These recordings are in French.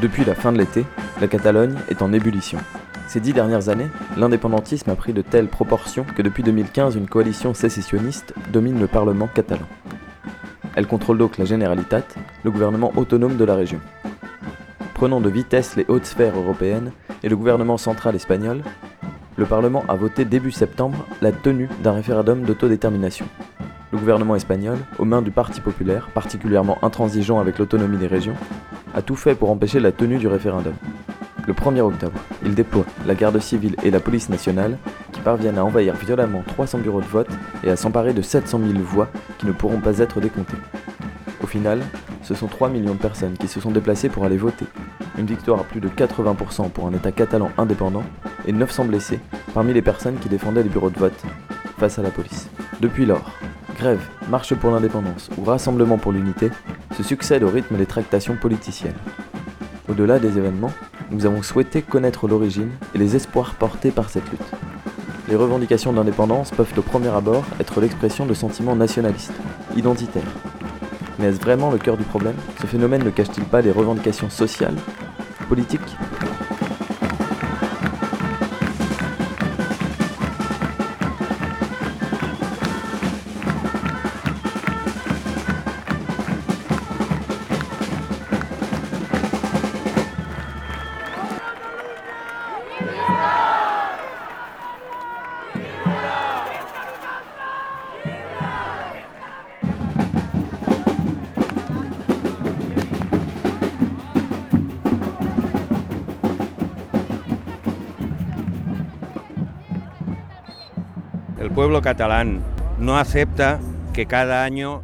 Depuis la fin de l'été, la Catalogne est en ébullition. Ces dix dernières années, l'indépendantisme a pris de telles proportions que depuis 2015, une coalition sécessionniste domine le Parlement catalan. Elle contrôle donc la Generalitat, le gouvernement autonome de la région. Prenant de vitesse les hautes sphères européennes et le gouvernement central espagnol, le Parlement a voté début septembre la tenue d'un référendum d'autodétermination. Le gouvernement espagnol, aux mains du Parti populaire, particulièrement intransigeant avec l'autonomie des régions, a tout fait pour empêcher la tenue du référendum. Le 1er octobre, il déploie la garde civile et la police nationale qui parviennent à envahir violemment 300 bureaux de vote et à s'emparer de 700 000 voix qui ne pourront pas être décomptées. Au final, ce sont 3 millions de personnes qui se sont déplacées pour aller voter. Une victoire à plus de 80% pour un État catalan indépendant et 900 blessés parmi les personnes qui défendaient les bureaux de vote face à la police. Depuis lors, grève, marche pour l'indépendance ou rassemblement pour l'unité se succèdent au rythme des tractations politiciennes. Au-delà des événements, nous avons souhaité connaître l'origine et les espoirs portés par cette lutte. Les revendications d'indépendance peuvent au premier abord être l'expression de sentiments nationalistes, identitaires. Mais est-ce vraiment le cœur du problème? Ce phénomène ne cache-t-il pas des revendications sociales, politiques?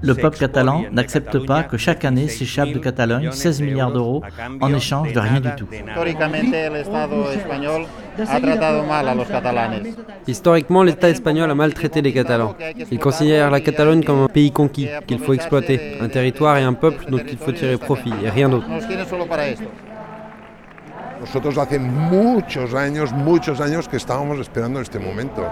Le peuple catalan n'accepte pas que chaque année s'échappe de Catalogne 16 milliards d'euros en échange de rien du tout. Historiquement, l'État espagnol a maltraité les Catalans. Il considère la Catalogne comme un pays conquis qu'il faut exploiter, un territoire et un peuple dont il faut tirer profit et rien d'autre. Nosotros hace muchos años, muchos años que estábamos esperando este momento.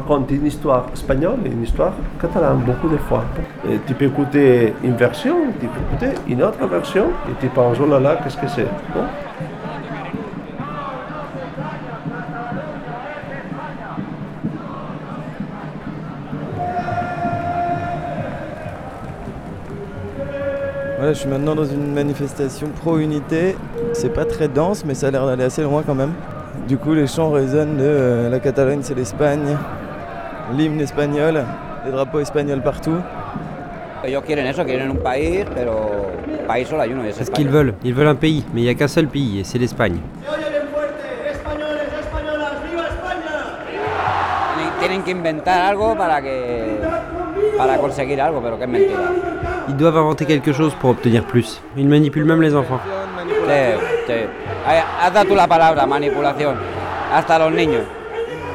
Raconte une histoire espagnole et une histoire catalane, beaucoup de fois. Tu peux écouter une version, tu peux écouter une autre version, et tu penses, oh là là, qu'est-ce que c'est bon Voilà, je suis maintenant dans une manifestation pro-unité. C'est pas très dense, mais ça a l'air d'aller assez loin quand même. Du coup, les chants résonnent de euh, la Catalogne, c'est l'Espagne, l'hymne espagnol, les drapeaux espagnols partout. C'est ce qu'ils veulent. Ils veulent un pays, mais il n'y a qu'un seul pays, et c'est l'Espagne. Ils doivent inventer quelque chose pour obtenir plus. Ils manipulent même les enfants. Sí, sí. Has dado la palabra, manipulación. Hasta los niños.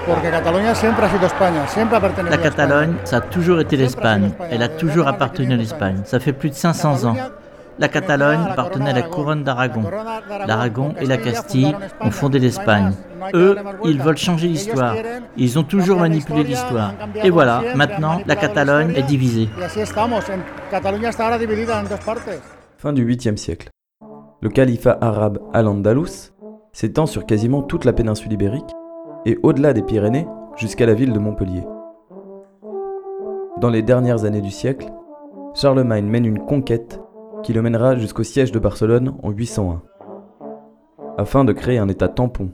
Porque Cataluña siempre ha sido España, siempre ha pertenecido La. Catalogne, ça a toujours été l'Espagne. Elle a toujours appartenu à l'Espagne. Ça fait plus de 500 ans. La Catalogne appartenait à la couronne d'Aragon. L'Aragon et la Castille ont fondé l'Espagne. Eux, ils veulent changer l'histoire. Ils ont toujours manipulé l'histoire. Et voilà, maintenant, la Catalogne est divisée. Fin du 8e siècle. Le califat arabe Al-Andalus s'étend sur quasiment toute la péninsule ibérique et au-delà des Pyrénées jusqu'à la ville de Montpellier. Dans les dernières années du siècle, Charlemagne mène une conquête qui le mènera jusqu'au siège de Barcelone en 801. Afin de créer un état tampon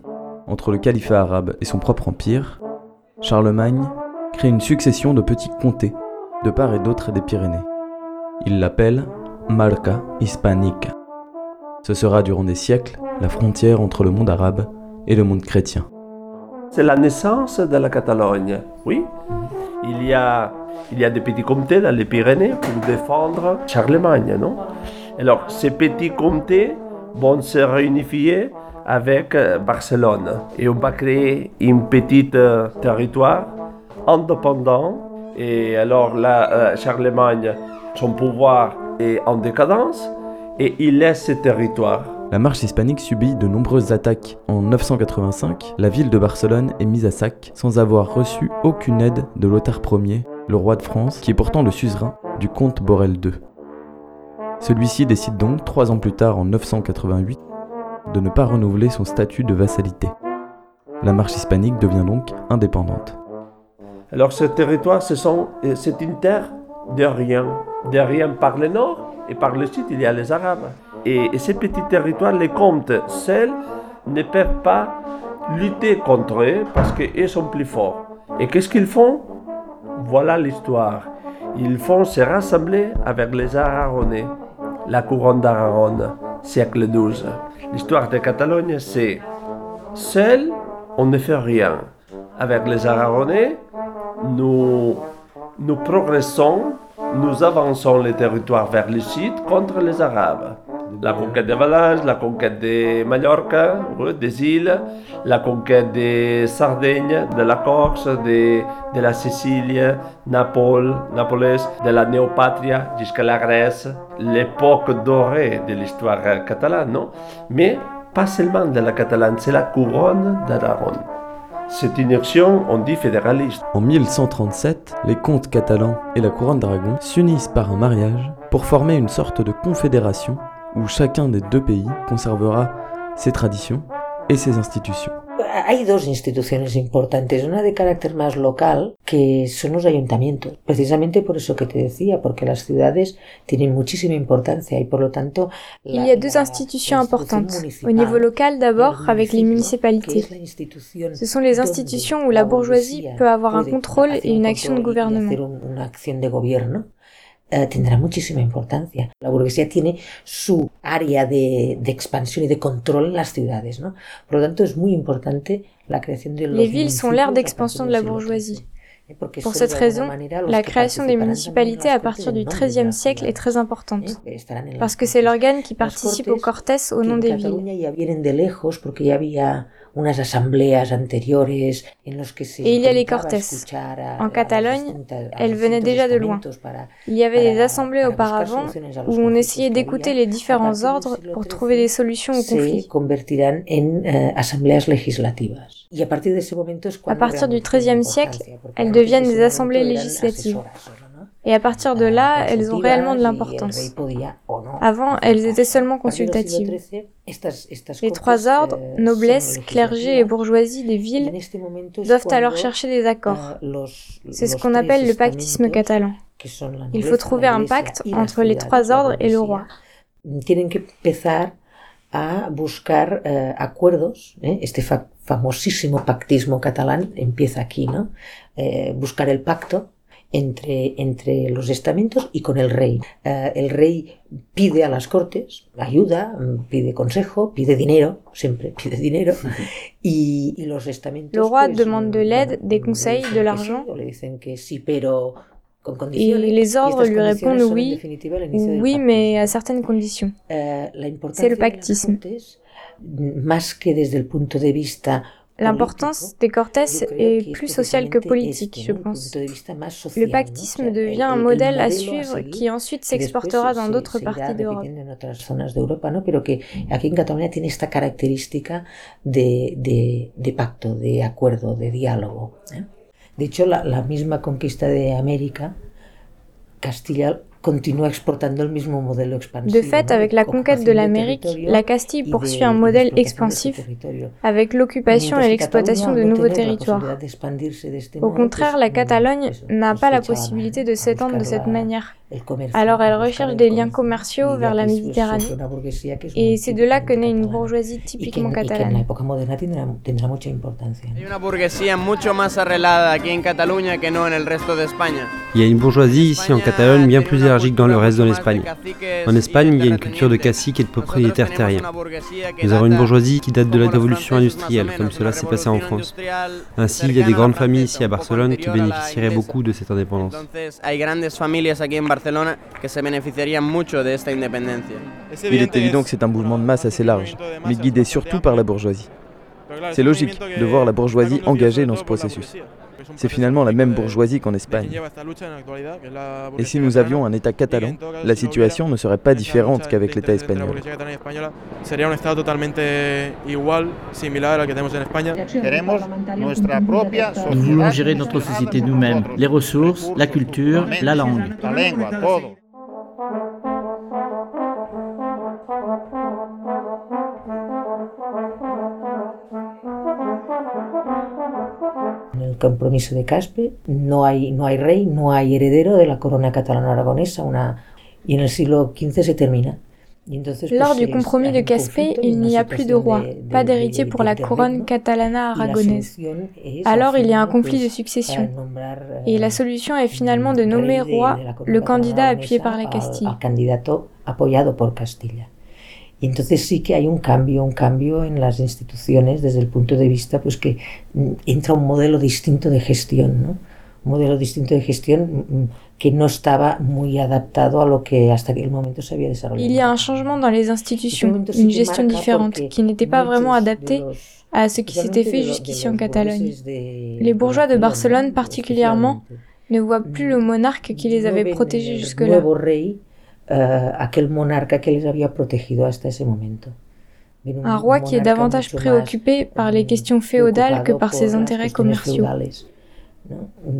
entre le califat arabe et son propre empire, Charlemagne crée une succession de petits comtés de part et d'autre des Pyrénées. Il l'appelle Marca Hispánica. Ce sera durant des siècles la frontière entre le monde arabe et le monde chrétien. C'est la naissance de la Catalogne, oui. Il y a, il y a des petits comtés dans les Pyrénées pour défendre Charlemagne, non? Alors, ces petits comtés vont se réunifier avec euh, Barcelone et on va créer une petite euh, territoire indépendant. Et alors euh, Charlemagne, son pouvoir est en décadence et il laisse ce territoire. La marche hispanique subit de nombreuses attaques. En 985, la ville de Barcelone est mise à sac sans avoir reçu aucune aide de Lothar Ier, le roi de France, qui est pourtant le suzerain du comte Borel II. Celui-ci décide donc, trois ans plus tard en 988, de ne pas renouveler son statut de vassalité. La marche hispanique devient donc indépendante. Alors ce territoire, euh, c'est une terre de rien. De rien par le nord et par le sud, il y a les Arabes. Et, ces petits territoires, les comtes seuls ne peuvent pas lutter contre eux parce qu'ils sont plus forts. Et qu'est-ce qu'ils font? Voilà l'histoire. Ils font se rassembler avec les Aragonais, la couronne d'Aragon, siècle XII. L'histoire de Catalogne, c'est seul, on ne fait rien. Avec les Aragonais, nous, nous progressons, nous avançons les territoires vers le sud contre les Arabes. La conquête de Valence, la conquête de Mallorca, des îles, la conquête de Sardaigne, de la Corse, de, de la Sicile, Naples, Napoles, de la Néopatria jusqu'à la Grèce, l'époque dorée de l'histoire catalane, non? Mais pas seulement de la Catalane, c'est la couronne d'Aragon. C'est une action, on dit, fédéraliste. En 1137, les comtes catalans et la couronne d'Aragon s'unissent par un mariage pour former une sorte de confédération où chacun des deux pays conservera ses traditions et ses institutions. Hay dos instituciones importantes, una de carácter más local, que son los ayuntamientos, precisamente por eso que te decía, porque las ciudades tienen muchísima importancia y por lo tanto... Il y a deux institutions importantes. Au niveau local d'abord, avec les municipalités. Ce sont les institutions où la bourgeoisie peut avoir un contrôle et une action de gouvernement. Eh, tendrá muchísima importancia. La burguesía tiene su área de, de, expansión y de control en las ciudades, ¿no? Por lo tanto, es muy importante la creación de los Les villes sont l'aire d'expansion de la bourgeoisie. Pour cette raison, la création des municipalités à partir du XIIIe siècle est très importante, parce que c'est l'organe qui participe au Cortés au nom des villes. Et il y a les Cortes. En Catalogne, elles venaient déjà de loin. Il y avait des assemblées auparavant où on essayait d'écouter les différents ordres pour trouver des solutions aux conflits. Eh, à partir du XIIIe siècle, elles deviennent des assemblées législatives. Et à partir de là, elles ont réellement de l'importance. Avant, elles étaient seulement consultatives. Les trois ordres, noblesse, clergé et bourgeoisie des villes, doivent alors chercher des accords. C'est ce qu'on appelle le pactisme catalan. Il faut trouver un pacte entre les trois ordres et le roi. a buscar eh, acuerdos, eh, este famosísimo pactismo catalán empieza aquí, ¿no? Eh, buscar el pacto entre, entre los estamentos y con el rey. Eh, el rey pide a las cortes ayuda, pide consejo, pide dinero, siempre pide dinero, y, y los estamentos... Le roi pues, demande de l'aide, des conseils, de l'argent. Le dicen que sí, pero Et les ordres lui répondent oui, oui, mais à certaines conditions. Eh, C'est le pactisme. Más que desde el punto de vista L'importance des Cortés est plus sociale que politique, je pense. Le pactisme devient un modèle à suivre qui ensuite s'exportera dans d'autres parties d'Europe. Aquí en Cataluña tiene esta característica de, de, de pacto, de acuerdo, de diálogo. ¿eh? De hecho, la, la misma conquista de América, Castilla De fait, avec la conquête de l'Amérique, la Castille poursuit un modèle expansif avec l'occupation et l'exploitation de nouveaux territoires. Au contraire, la Catalogne n'a pas la possibilité de s'étendre de cette manière. Alors elle recherche des liens commerciaux vers la Méditerranée. Et c'est de là que naît une bourgeoisie typiquement catalane. Il y a une bourgeoisie ici en Catalogne bien plus élargique dans le reste de l'Espagne. En Espagne, il y a une culture de cacique et de propriétaires terriens. Nous avons une bourgeoisie qui date de la révolution industrielle, comme cela s'est passé en France. Ainsi, il y a des grandes familles ici à Barcelone qui bénéficieraient beaucoup de cette indépendance. Il est évident que c'est un mouvement de masse assez large, mais guidé surtout par la bourgeoisie. C'est logique de voir la bourgeoisie engagée dans ce processus. C'est finalement la même bourgeoisie qu'en Espagne. Et si nous avions un État catalan, la situation ne serait pas différente qu'avec l'État espagnol. Nous voulons gérer notre société nous-mêmes, les ressources, la culture, la langue. Compromiso de Caspe, no hay, no hay rey, no hay heredero de la corona catalano-aragonesa, una, y en el siglo XV se termina. Lors du compromis de Caspe, il n'y a plus de roi, pas d'héritier pour la couronne catalana-aragonaise. Alors il y a un conflit de succession. Et la solution est finalement de nommer roi le candidat appuyé par la Castille. Y entonces sí que hay un cambio, un cambio en las instituciones desde el punto de vista pues que mm, entra un modelo distinto de gestión, ¿no? Un modelo distinto de gestión mm, que no estaba muy adaptado a lo que hasta aquel momento se había desarrollado. Il y a un changement dans les institutions, une gestion différente qui n'était pas vraiment adaptée à ce qui s'était fait jusqu'ici en Catalogne. Les bourgeois de Barcelone particulièrement ne voient plus le monarque qui les avait protégés jusque-là. Uh, aquel monarca que les había protegido hasta ese momento. Un roi qui est davantage préoccupé par les questions féodales que par ses intérêts commerciaux.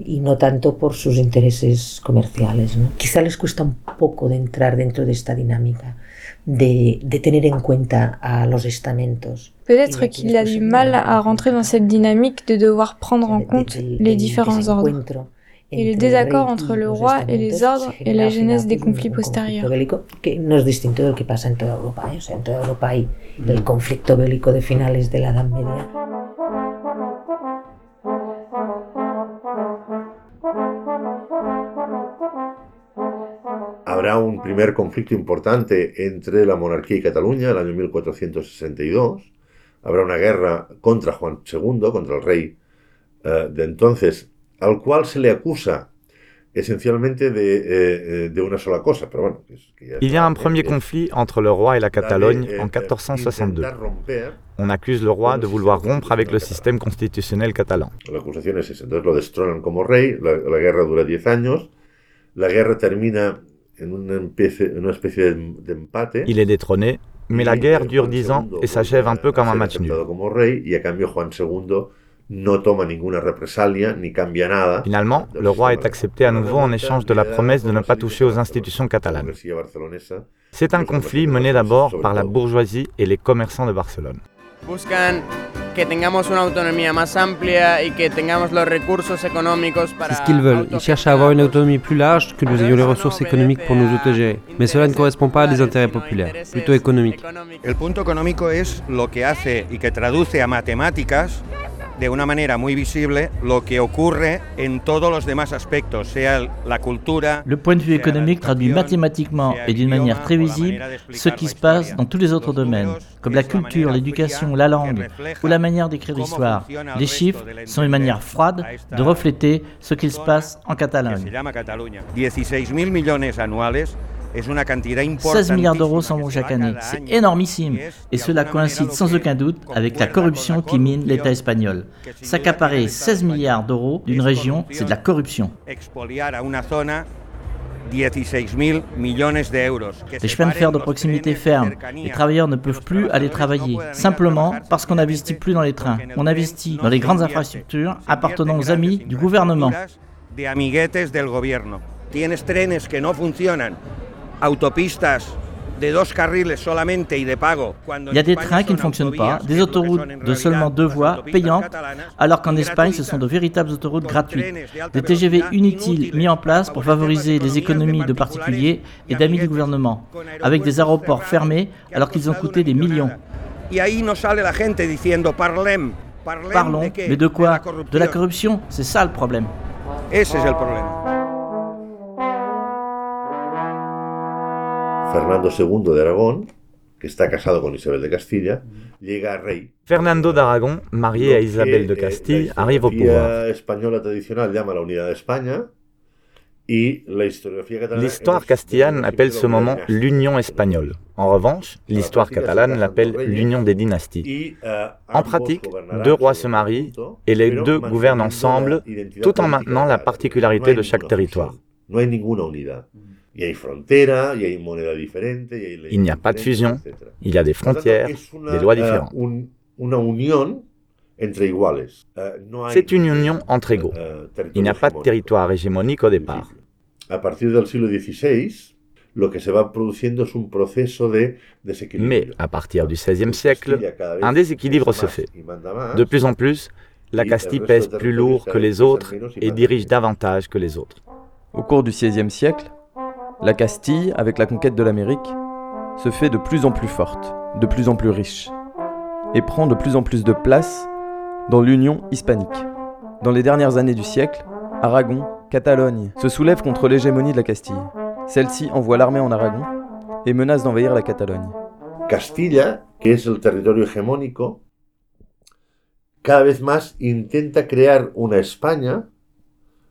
y no tanto por sus intereses comerciales. ¿no? Quizá les cuesta un poco de entrar dentro de esta dinámica, de, de tener en cuenta a los estamentos. Peut-être qu'il a du mal à rentrer dans cette dynamique de devoir prendre en compte les différents ordres et le désaccord entre le roi et les ordres et la genèse des conflits postérieurs. Que no es distinto del que pasa en toda Europa. ¿eh? O sea, en toda Europa hay el conflicto bélico de finales de la Edad Media. Habrá un primer conflicto importante entre la monarquía y Cataluña, el año 1462. Habrá una guerra contra Juan II, contra el rey uh, de entonces, al cual se le acusa essentiellement de, eh, de una sola cosa. Pero bueno, Il y a un premier conflit entre le roi et la Catalogne en 1462. On accuse le roi de vouloir rompre avec le système constitutionnel catalan. L'accusation est esa. Entonces lo destronan como rey, la, la guerra dura 10 años, la guerra termina en una especie, en una especie d'empate. Il est détrôné, mais la guerre dure 10 ans et s'achève un peu comme un match nul. Como rey, y a cambio Juan II no toma ninguna represalia ni cambia nada. Finalement, le roi est accepté à nouveau en échange de la promesse de ne pas toucher aux institutions catalanes. C'est un conflit mené d'abord par la bourgeoisie et les commerçants de Barcelone. Buscan que tengamos una autonomía más amplia y que tengamos los recursos económicos para... C'est ce qu'ils veulent. Ils cherchent à avoir une autonomie plus large, que nous ayons les ressources économiques pour nous autogérer. Mais cela ne correspond pas à des intérêts populaires, plutôt économiques. El punto económico es lo que hace y que traduce a matemáticas de una manera muy visible lo que ocurre en todos los demás aspectos, sea la cultura. Le point de vue économique traduit mathématiquement et d'une manière très visible ce qui se passe dans tous les autres domaines, comme la culture, l'éducation, la langue ou la manière d'écrire l'histoire. Les chiffres sont une manière froide de refléter ce qu'il se passe en Catalogne. 16 millones annuales 16 milliards d'euros s'en vont chaque année. C'est énormissime. Et cela coïncide sans aucun doute avec la corruption qui mine l'État espagnol. S'accaparer 16 milliards d'euros d'une région, c'est de la corruption. Les chemins de fer de proximité ferment. Les travailleurs ne peuvent plus aller travailler, simplement parce qu'on n'investit plus dans les trains. On investit dans les grandes infrastructures appartenant aux amis du gouvernement. tienes trenes que no funcionan, autopistas Il y a des trains qui ne fonctionnent pas, des autoroutes de seulement deux voies, payantes, alors qu'en Espagne, ce sont de véritables autoroutes gratuites. Des TGV inutiles mis en place pour favoriser les économies de particuliers et d'amis du gouvernement, avec des aéroports fermés alors qu'ils ont coûté des millions. Parlons, mais de quoi? De la corruption, c'est ça le problème. Ese es el problema. Fernando II de Aragón, que está casado con Isabel de Castilla, llega a rey. Fernando d'Aragon, marié a Isabel de Castille, eh, arrive au pouvoir. La española tradicional llama la unidad de España y la historiografía catalana. L'histoire castillane appelle ce moment l'Union espagnole. En revanche, l'histoire catalane l'appelle l'Union des dynasties. euh, En pratique, deux rois se marient et les deux gouvernent ensemble tout en maintenant la particularité de chaque territoire. No hay ninguna unidad. Y hay frontera, y hay moneda diferente, y hay leyes Il n'y a pas de fusion, il y a des frontières, des lois eh, différentes. un- una unión entre iguales. Eh, no hay, C'est une union entre égaux. eh, Il n'y a pas de territoire hégémonique au départ. A partir del siglo XVI, lo que se va produciendo es un proceso de desequilibrio. Mais à partir du XVIe siècle, un déséquilibre se fait. De plus en plus, la Castille pèse plus lourd que les autres et dirige davantage que les autres. Au cours du XVIe siècle, la Castille, avec la conquête de l'Amérique, se fait de plus en plus forte, de plus en plus riche, et prend de plus en plus de place dans l'Union hispanique. Dans les dernières années du siècle, Aragon, Catalogne se soulèvent contre l'hégémonie de la Castille. Celle-ci envoie l'armée en Aragon et menace d'envahir la Catalogne. Castilla, que es el territorio hegemónico, cada vez más intenta crear una España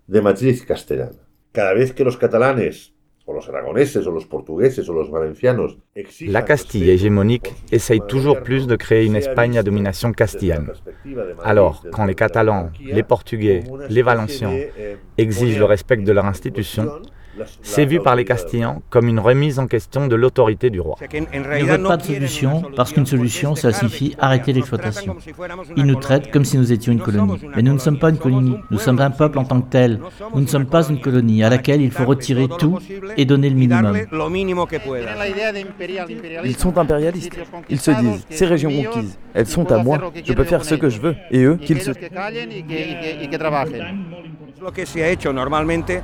de matriz castellana. Cada vez que los catalanes, o los aragoneses, o los portugueses, o los valencianos exijan La Castille hégémonique essaye toujours plus de créer une Espagne à domination castillane. Alors, quand les Catalans, les Portugais, les Valenciens exigent le respect de leur institution, c'est vu par les Castillans comme une remise en question de l'autorité du roi. Ils ne veulent pas de solution parce qu'une solution, ça signifie arrêter l'exploitation. Ils nous traitent comme si nous étions une colonie. Mais nous ne sommes pas une colonie, nous sommes un peuple en tant que tel. Nous ne sommes pas une colonie à laquelle il faut retirer tout et donner le minimum. Ils sont impérialistes. Ils se disent, ces régions conquises, elles sont à moi, je peux faire ce que je veux, et eux, qu'ils se...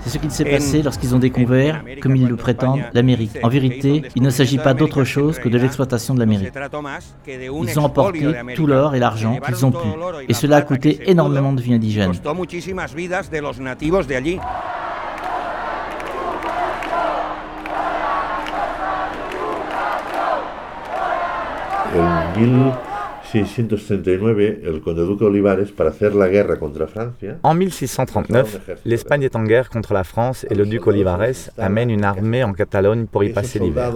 C'est ce qu'il s'est passé lorsqu'ils ont découvert, comme ils le prétendent, l'Amérique. En vérité, il ne s'agit pas d'autre chose que de l'exploitation de l'Amérique. Ils ont emporté tout l'or et l'argent qu'ils ont pu, et cela a coûté énormément de vies indigènes. En 1639, el conde duque Olivares, para hacer la guerra contra Francia, En 1639, l'Espagne est en guerre contre la France et le duc Olivares amène une armée en Catalogne pour y passer l'hiver.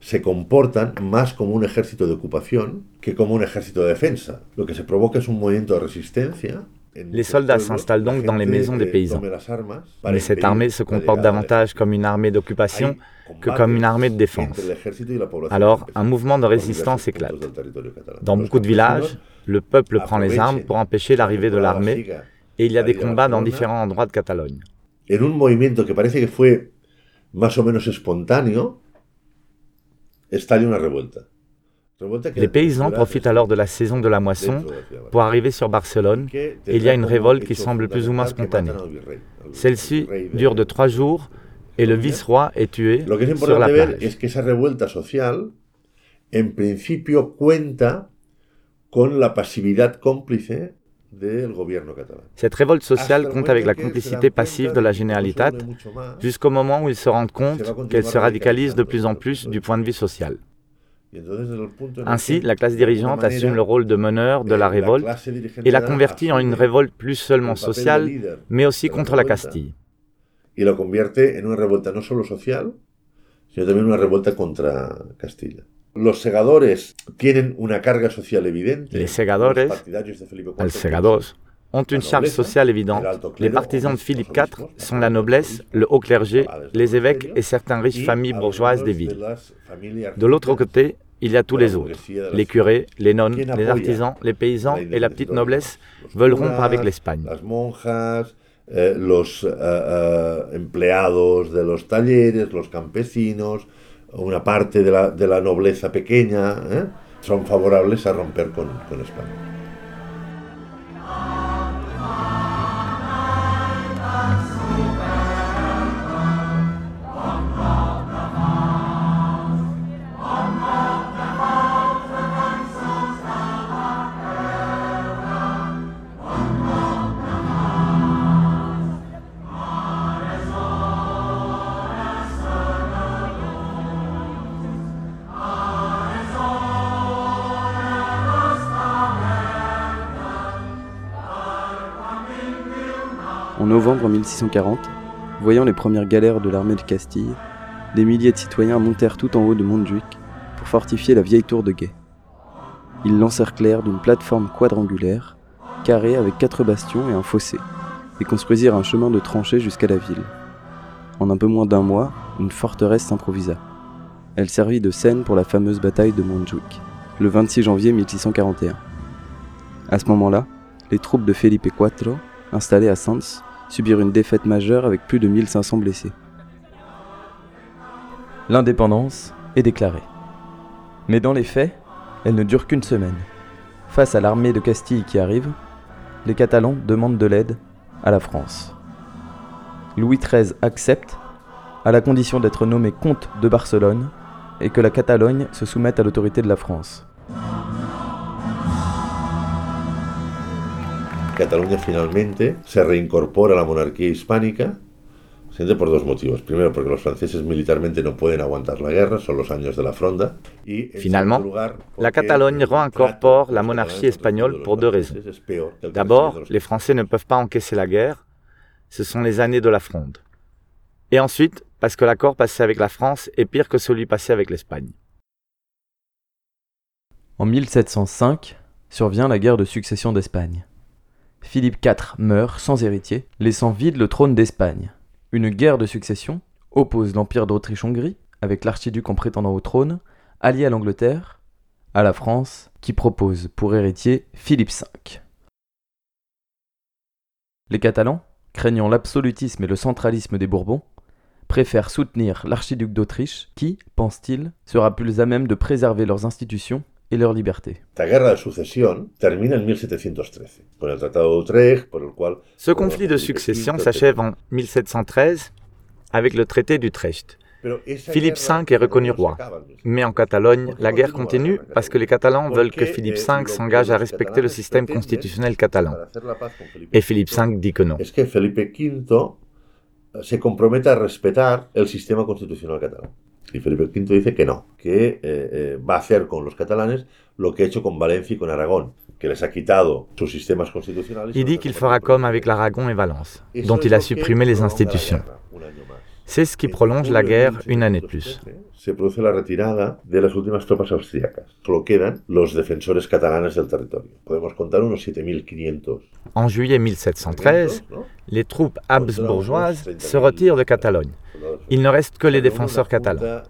se comportan más como un ejército de ocupación que como un ejército de defensa. Lo que se provoca es un movimiento de resistencia. Les soldats s'installent donc dans les maisons des paysans. Mais cette armée se comporte davantage comme une armée d'occupation que comme une armée de défense. Alors, un mouvement de résistance éclate. Dans beaucoup de villages, le peuple prend les armes pour empêcher l'arrivée de l'armée et il y a des combats dans différents endroits de Catalogne. en un movimiento que parece que fue más o menos espontáneo, estalla una revuelta. Les paysans profitent alors de la saison de la moisson pour arriver sur Barcelone et il y a une révolte qui semble plus ou moins spontanée. Celle-ci dure de trois jours et le vice-roi est tué sur la plage. en principio, cuenta con la pasividad cómplice. Cette révolte sociale compte avec la complicité passive de la Generalitat jusqu'au moment où ils se rendent compte qu'elle se radicalise de plus en plus du point de vue social. Ainsi, la classe dirigeante assume le rôle de meneur de la révolte et la convertit en une révolte plus seulement sociale, mais aussi la contre la Castille. y lo convierte en una revuelta no solo social, sino también una revuelta contra Castilla. Los segadores tienen una carga social evidente. Les segadores, Los segados, ont une la charge sociale évidente. Les partisans de Philippe IV sont la noblesse, le haut clergé, les évêques et certaines riches familles bourgeoises des villes. De l'autre côté, il y a tous les autres. Les curés, les nonnes, les artisans, les paysans et la petite noblesse veulent rompre avec l'Espagne. Eh, los eh, eh, empleados de los talleres, los campesinos, una parte de la, de la nobleza pequeña, ¿eh? son favorables a romper con, con España. En novembre 1640, voyant les premières galères de l'armée de Castille, des milliers de citoyens montèrent tout en haut de Montjuic pour fortifier la vieille tour de guet. Ils l'encerclèrent d'une plateforme quadrangulaire, carrée avec quatre bastions et un fossé, et construisirent un chemin de tranchée jusqu'à la ville. En un peu moins d'un mois, une forteresse s'improvisa. Elle servit de scène pour la fameuse bataille de Montjuic, le 26 janvier 1641. À ce moment-là, les troupes de Felipe IV installés à Sens, subirent une défaite majeure avec plus de 1500 blessés. L'indépendance est déclarée. Mais dans les faits, elle ne dure qu'une semaine. Face à l'armée de Castille qui arrive, les Catalans demandent de l'aide à la France. Louis XIII accepte, à la condition d'être nommé comte de Barcelone et que la Catalogne se soumette à l'autorité de la France. Cataluña finalmente se reincorpora a la monarquía hispánica, siempre por dos motivos. Primero, porque los franceses militarmente no pueden aguantar la guerra, son los años de la fronda. Y, Finalement, la Catalogne réincorpore la monarchie espagnole pour deux raisons. D'abord, les Français ne peuvent pas encaisser la guerre, ce sont les années de la fronde. Et ensuite, parce que l'accord passé avec la France est pire que celui passé avec l'Espagne. En 1705 survient la guerre de succession d'Espagne. Philippe IV meurt sans héritier, laissant vide le trône d'Espagne. Une guerre de succession oppose l'Empire d'Autriche-Hongrie, avec l'archiduc en prétendant au trône, allié à l'Angleterre, à la France, qui propose pour héritier Philippe V. Les Catalans, craignant l'absolutisme et le centralisme des Bourbons, préfèrent soutenir l'archiduc d'Autriche qui, pense-t-il, sera plus à même de préserver leurs institutions et leur liberté. La guerre de succession termine en 1713, con el Tratado d'Utrecht, por el cual... Ce conflit de succession s'achève en 1713 avec le traité d'Utrecht. Philippe V est reconnu roi. Mais en Catalogne, la guerre continue parce que les Catalans veulent que Philippe V s'engage à respecter le système constitutionnel catalan. Et Philippe V dit que non. V se compromete a respetar el sistema constitucional catalán. Y Felipe V dice que no, que eh, eh, va a hacer con los catalanes lo que ha hecho con Valencia y con Aragón, que les ha quitado sus sistemas constitucionales. Il dit qu'il fera comme avec l'Aragon et Valence, dont il a supprimé les institutions. C'est ce qui prolonge la guerre une année de plus. Se produce la retirada de las últimas tropas austríacas. Solo quedan los defensores catalanes del territorio. Podemos contar unos 7500. En juillet 1713, les troupes habsbourgeoises se retirent de Catalogne. Il ne reste que les défenseurs catalans.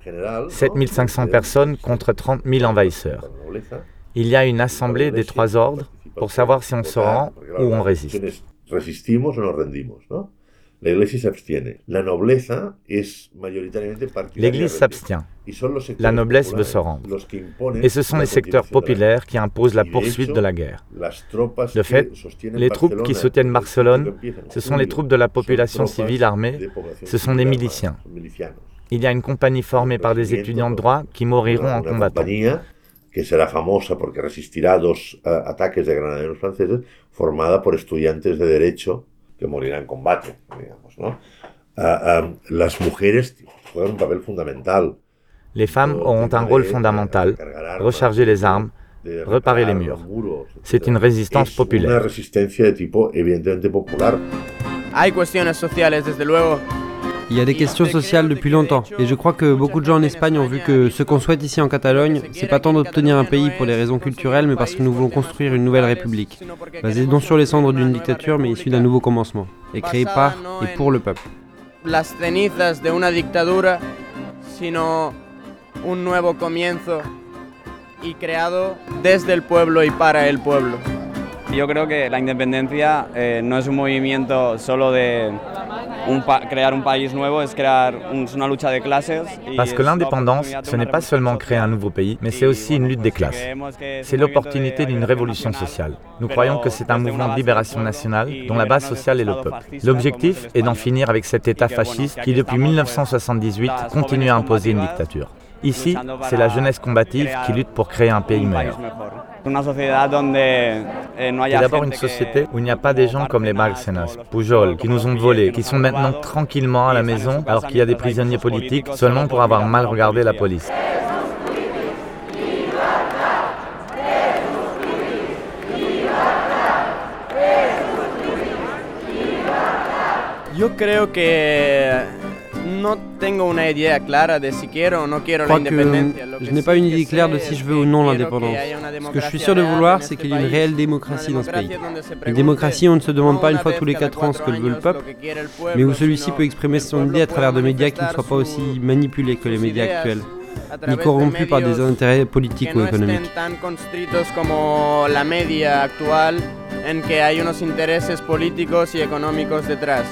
7500 personnes contre 30 000 envahisseurs. Il y a une assemblée des trois ordres pour savoir si on se rend ou on résiste. La nobleza es mayoritariamente L'Église s'abstient. La noblesse veut se rendre. Et ce sont les secteurs populaires qui imposent la poursuite de la guerre. De fait, les troupes qui soutiennent Barcelone, ce sont les troupes de la population civile armée, ce sont des miliciens. Il y a une compagnie formée par des étudiants de droit qui moriront en combattant. que será famosa porque resistirá dos uh, ataques de granaderos franceses, formada por estudiantes de derecho que morirá en combate, digamos, ¿no? Uh, uh, las mujeres juegan un papel fundamental. Les femmes auront un rôle fondamental, recharger les armes, reparer les murs. C'est une résistance populaire. Una resistencia de tipo evidentemente popular. Hay cuestiones sociales, desde luego, Il y a des questions sociales depuis longtemps, et je crois que beaucoup de gens en Espagne ont vu que ce qu'on souhaite ici en Catalogne, c'est pas tant d'obtenir un pays pour les raisons culturelles, mais parce que nous voulons construire une nouvelle république, basée non sur les cendres d'une dictature, mais issue d'un nouveau commencement, et créée par et pour le peuple. Un. Yo creo que la independencia eh, no es un movimiento solo de un créer un país nuevo, es crear un, una lucha de clases. Parce que l'indépendance, ce n'est pas seulement créer un nouveau pays, mais c'est aussi une lutte des classes. C'est l'opportunité d'une révolution sociale. Nous croyons que c'est un mouvement de libération nationale dont la base sociale est le peuple. L'objectif est d'en finir avec cet État fasciste qui, depuis 1978, continue à imposer une dictature. Ici, c'est la jeunesse combative qui lutte pour créer un pays meilleur. C'est d'abord une société où il n'y a pas des gens comme les Bárcenas, Pujol, qui nous ont volés, qui sont maintenant tranquillement à la maison alors qu'il y a des prisonniers politiques seulement pour avoir mal regardé la police. Yo creo que no tengo una idea clara de si quiero o no quiero la independencia. Je n'ai pas une idée claire de si je veux ou non l'indépendance. Ce que je suis sûr de vouloir, c'est qu'il y ait une réelle démocratie dans ce pays. Une démocratie où on ne se demande pas une fois tous les quatre ans ce que veut le peuple, mais où celui-ci peut exprimer son idée à travers de médias qui ne soient pas aussi manipulés que les médias actuels ni corrompus par des intérêts politiques ou économiques. En que hay unos intereses políticos y económicos detrás.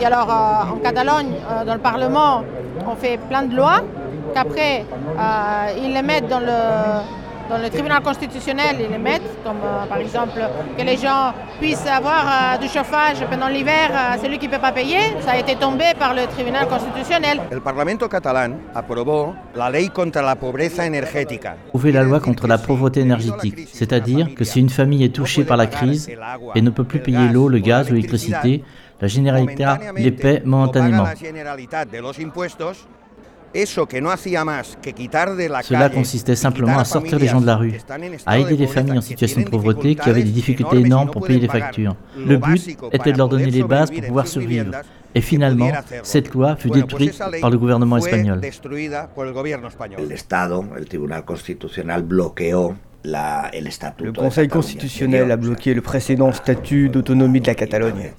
Et alors, euh, en Catalogne, euh, dans le Parlement, on fait plein de lois qu'après, euh, ils les mettent dans le, dans le tribunal constitutionnel, ils les mettent, comme euh, par exemple que les gens puissent avoir euh, du chauffage pendant l'hiver, euh, celui qui ne peut pas payer, ça a été tombé par le tribunal constitutionnel. Le Parlamento catalan aprobó la ley contra la pobreza energética. Trouver la loi contre la pauvreté énergétique, c'est-à-dire que si une famille est touchée par la crise et ne peut plus payer l'eau, le gaz ou l'électricité, la Généralité les paie momentanément. Cela consistait simplement à sortir les gens de la rue, à aider les familles en situation de pauvreté qui avaient des difficultés énormes pour payer les factures. Le but était de leur donner les bases pour pouvoir survivre. Et finalement, cette loi fut détruite par le gouvernement espagnol. Le Conseil constitutionnel a bloqué le précédent statut d'autonomie de la Catalogne.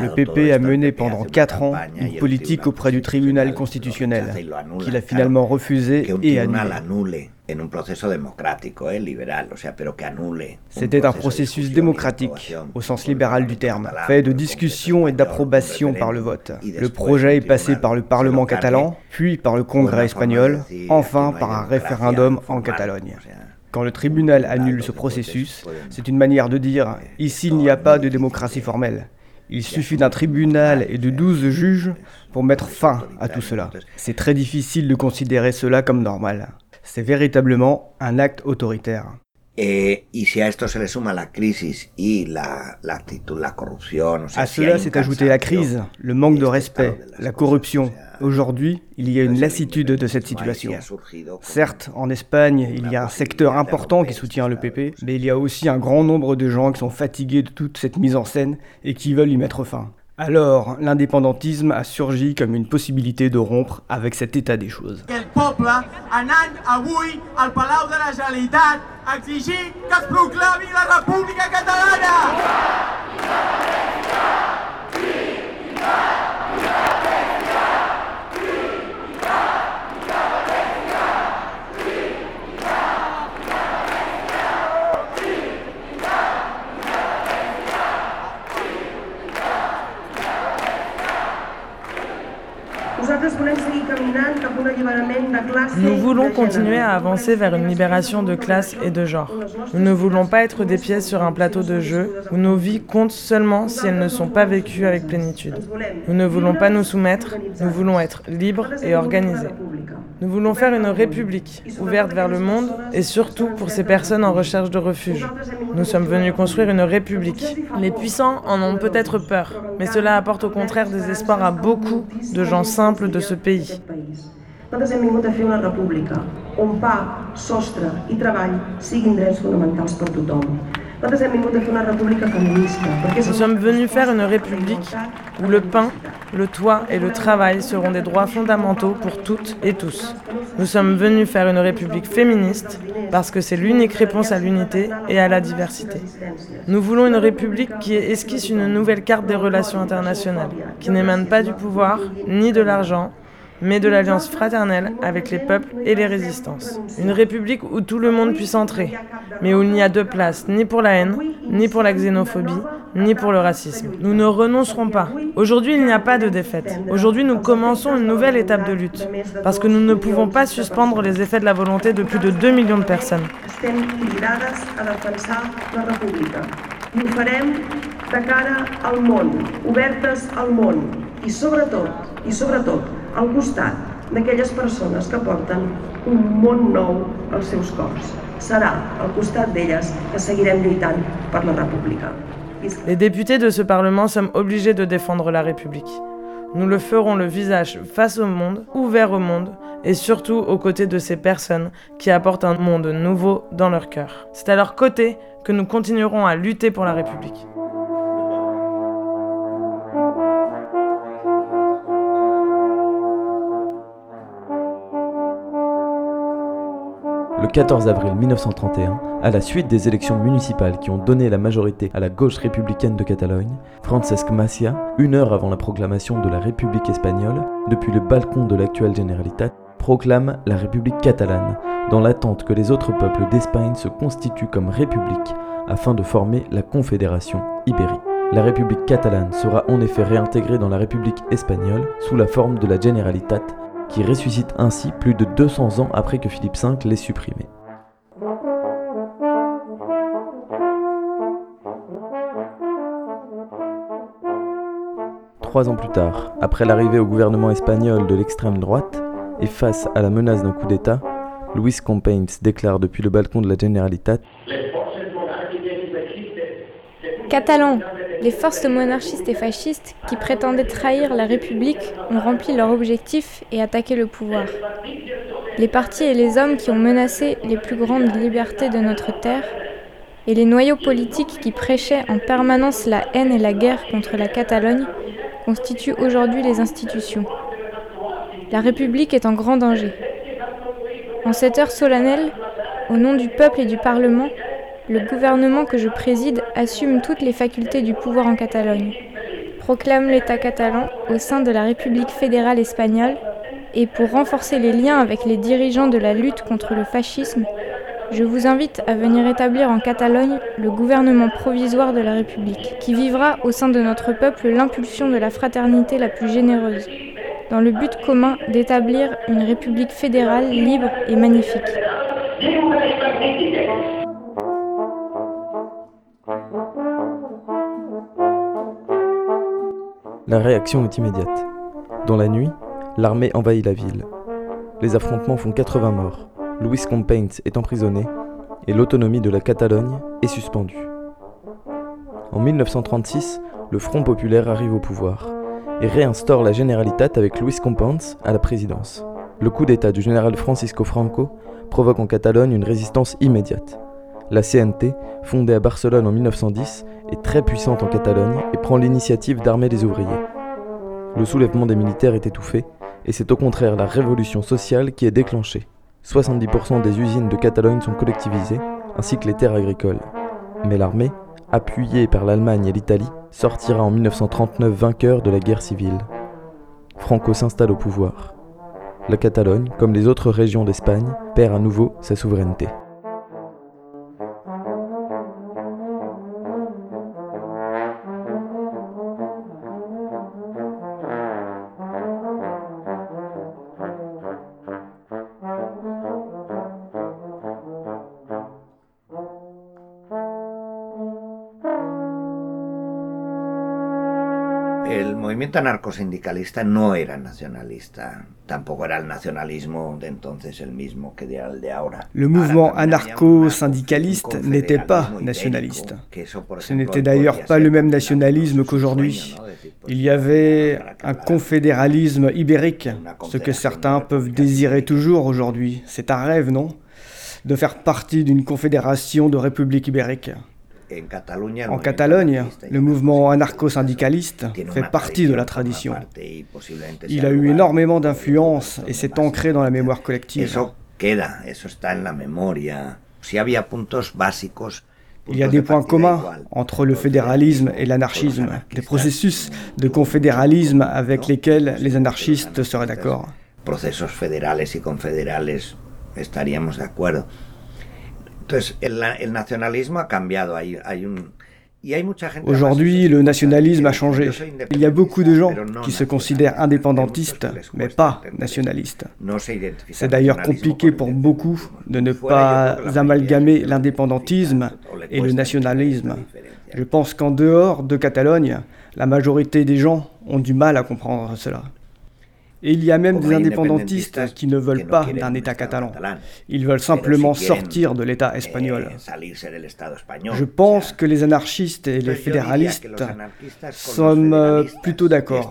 Le PP a mené pendant quatre ans une politique auprès du tribunal constitutionnel, qu'il a finalement refusé et annulé. C'était un processus démocratique, au sens libéral du terme, fait de discussion et d'approbation par le vote. Le projet est passé par le Parlement catalan, puis par le Congrès espagnol, enfin par un référendum en Catalogne. Quand le tribunal annule ce processus, c'est une manière de dire ici il n'y a pas de démocratie formelle. Il suffit d'un tribunal et de douze juges pour mettre fin à tout cela. C'est très difficile de considérer cela comme normal. C'est véritablement un acte autoritaire. Et si à esto se le suma la crise et la, la corruption. À cela s'est ajouté la crise, le manque de respect, la corruption. Aujourd'hui, il y a une lassitude de cette situation. Certes, en Espagne, il y a un secteur important qui soutient le PP, mais il y a aussi un grand nombre de gens qui sont fatigués de toute cette mise en scène et qui veulent y mettre fin. Alors, l'indépendantisme a surgi comme une possibilité de rompre avec cet état des choses. El poble anant avui al Palau de la Generalitat a exigir que es proclami la República Catalana! nosaltres volem seguir caminant Nous voulons continuer à avancer vers une libération de classe et de genre. Nous ne voulons pas être des pièces sur un plateau de jeu où nos vies comptent seulement si elles ne sont pas vécues avec plénitude. Nous ne voulons pas nous soumettre, nous voulons être libres et organisés. Nous voulons faire une république ouverte vers le monde et surtout pour ces personnes en recherche de refuge. Nous sommes venus construire une république. Les puissants en ont peut-être peur, mais cela apporte au contraire des espoirs à beaucoup de gens simples de ce pays. Nous sommes venus faire une république où le pain, le toit et le travail seront des droits fondamentaux pour toutes et tous. Nous sommes venus faire une république féministe parce que c'est l'unique réponse à l'unité et à la diversité. Nous voulons une république qui esquisse une nouvelle carte des relations internationales, qui n'émane pas du pouvoir ni de l'argent, mais de l'alliance fraternelle avec les peuples et les résistances. Une république où tout le monde puisse entrer, mais où il n'y a de place ni pour la haine, ni pour la xénophobie, ni pour le racisme. Nous ne renoncerons pas. Aujourd'hui, il n'y a pas de défaite. Aujourd'hui, nous commençons une nouvelle étape de lutte, parce que nous ne pouvons pas suspendre les effets de la volonté de plus de 2 millions de personnes. de cara al món, obertes al món i sobretot, i sobretot al un d'elles que la. Les députés de ce Parlement sommes obligés de défendre la République. Nous le ferons le visage face au monde, ouvert au monde, et surtout aux côtés de ces personnes qui apportent un monde nouveau dans leur cœur. C'est à leur côté que nous continuerons à lutter pour la République. 14 avril 1931, à la suite des élections municipales qui ont donné la majorité à la gauche républicaine de Catalogne, Francesc Macia, une heure avant la proclamation de la République espagnole, depuis le balcon de l'actuelle Generalitat, proclame la République catalane, dans l'attente que les autres peuples d'Espagne se constituent comme république afin de former la Confédération ibérique. La République catalane sera en effet réintégrée dans la République espagnole sous la forme de la Generalitat, qui ressuscite ainsi plus de 200 ans après que Philippe V l'ait supprimée. Trois ans plus tard, après l'arrivée au gouvernement espagnol de l'extrême droite, et face à la menace d'un coup d'État, Luis Companys déclare depuis le balcon de la Generalitat Catalans, les forces monarchistes et fascistes qui prétendaient trahir la République ont rempli leur objectif et attaqué le pouvoir. Les partis et les hommes qui ont menacé les plus grandes libertés de notre terre et les noyaux politiques qui prêchaient en permanence la haine et la guerre contre la Catalogne constituent aujourd'hui les institutions. La République est en grand danger. En cette heure solennelle, au nom du peuple et du Parlement, le gouvernement que je préside assume toutes les facultés du pouvoir en Catalogne, proclame l'État catalan au sein de la République fédérale espagnole et pour renforcer les liens avec les dirigeants de la lutte contre le fascisme, je vous invite à venir établir en Catalogne le gouvernement provisoire de la République, qui vivra au sein de notre peuple l'impulsion de la fraternité la plus généreuse dans le but commun d'établir une république fédérale libre et magnifique. La réaction est immédiate. Dans la nuit, l'armée envahit la ville. Les affrontements font 80 morts. Luis Companys est emprisonné et l'autonomie de la Catalogne est suspendue. En 1936, le Front populaire arrive au pouvoir et réinstaure la Generalitat avec Luis Companys à la présidence. Le coup d'État du général Francisco Franco provoque en Catalogne une résistance immédiate. La CNT, fondée à Barcelone en 1910, est très puissante en Catalogne et prend l'initiative d'armer les ouvriers. Le soulèvement des militaires est étouffé et c'est au contraire la révolution sociale qui est déclenchée. 70% des usines de Catalogne sont collectivisées, ainsi que les terres agricoles. Mais l'armée, appuyée par l'Allemagne et l'Italie, sortira en 1939 vainqueur de la guerre civile. Franco s'installe au pouvoir. La Catalogne, comme les autres régions d'Espagne, perd à nouveau sa souveraineté. Movimiento anarcosindicalista no era nacionalista, tampoco era el nacionalismo de entonces el mismo que era el de ahora. Le mouvement anarcho-syndicaliste n'était pas nationaliste. Ce n'était d'ailleurs pas le même nationalisme qu'aujourd'hui. Il y avait un confédéralisme ibérique, ce que certains peuvent désirer toujours aujourd'hui. C'est un rêve, non? De faire partie d'une confédération de républiques ibériques. En Catalogne, le mouvement anarcho-syndicaliste fait partie de la tradition. Il a eu énormément d'influence et s'est ancré dans la mémoire collective. Il y a des points communs entre le fédéralisme et l'anarchisme, des processus de confédéralisme avec lesquels les anarchistes seraient d'accord. procesos federales y confederales estaríamos de acuerdo. Entonces, el, el nacionalismo ha cambiado, hay, hay un, Aujourd'hui, le nationalisme a changé. Il y a beaucoup de gens qui se considèrent indépendantistes, mais pas nationalistes. C'est d'ailleurs compliqué pour beaucoup de ne pas amalgamer l'indépendantisme et le nationalisme. Je pense qu'en dehors de Catalogne, la majorité des gens ont du mal à comprendre cela. Et il y a même des indépendantistes qui ne veulent pas d'un État catalan. Ils veulent simplement sortir de l'État espagnol. Je pense que les anarchistes et les fédéralistes sommes euh, plutôt d'accord.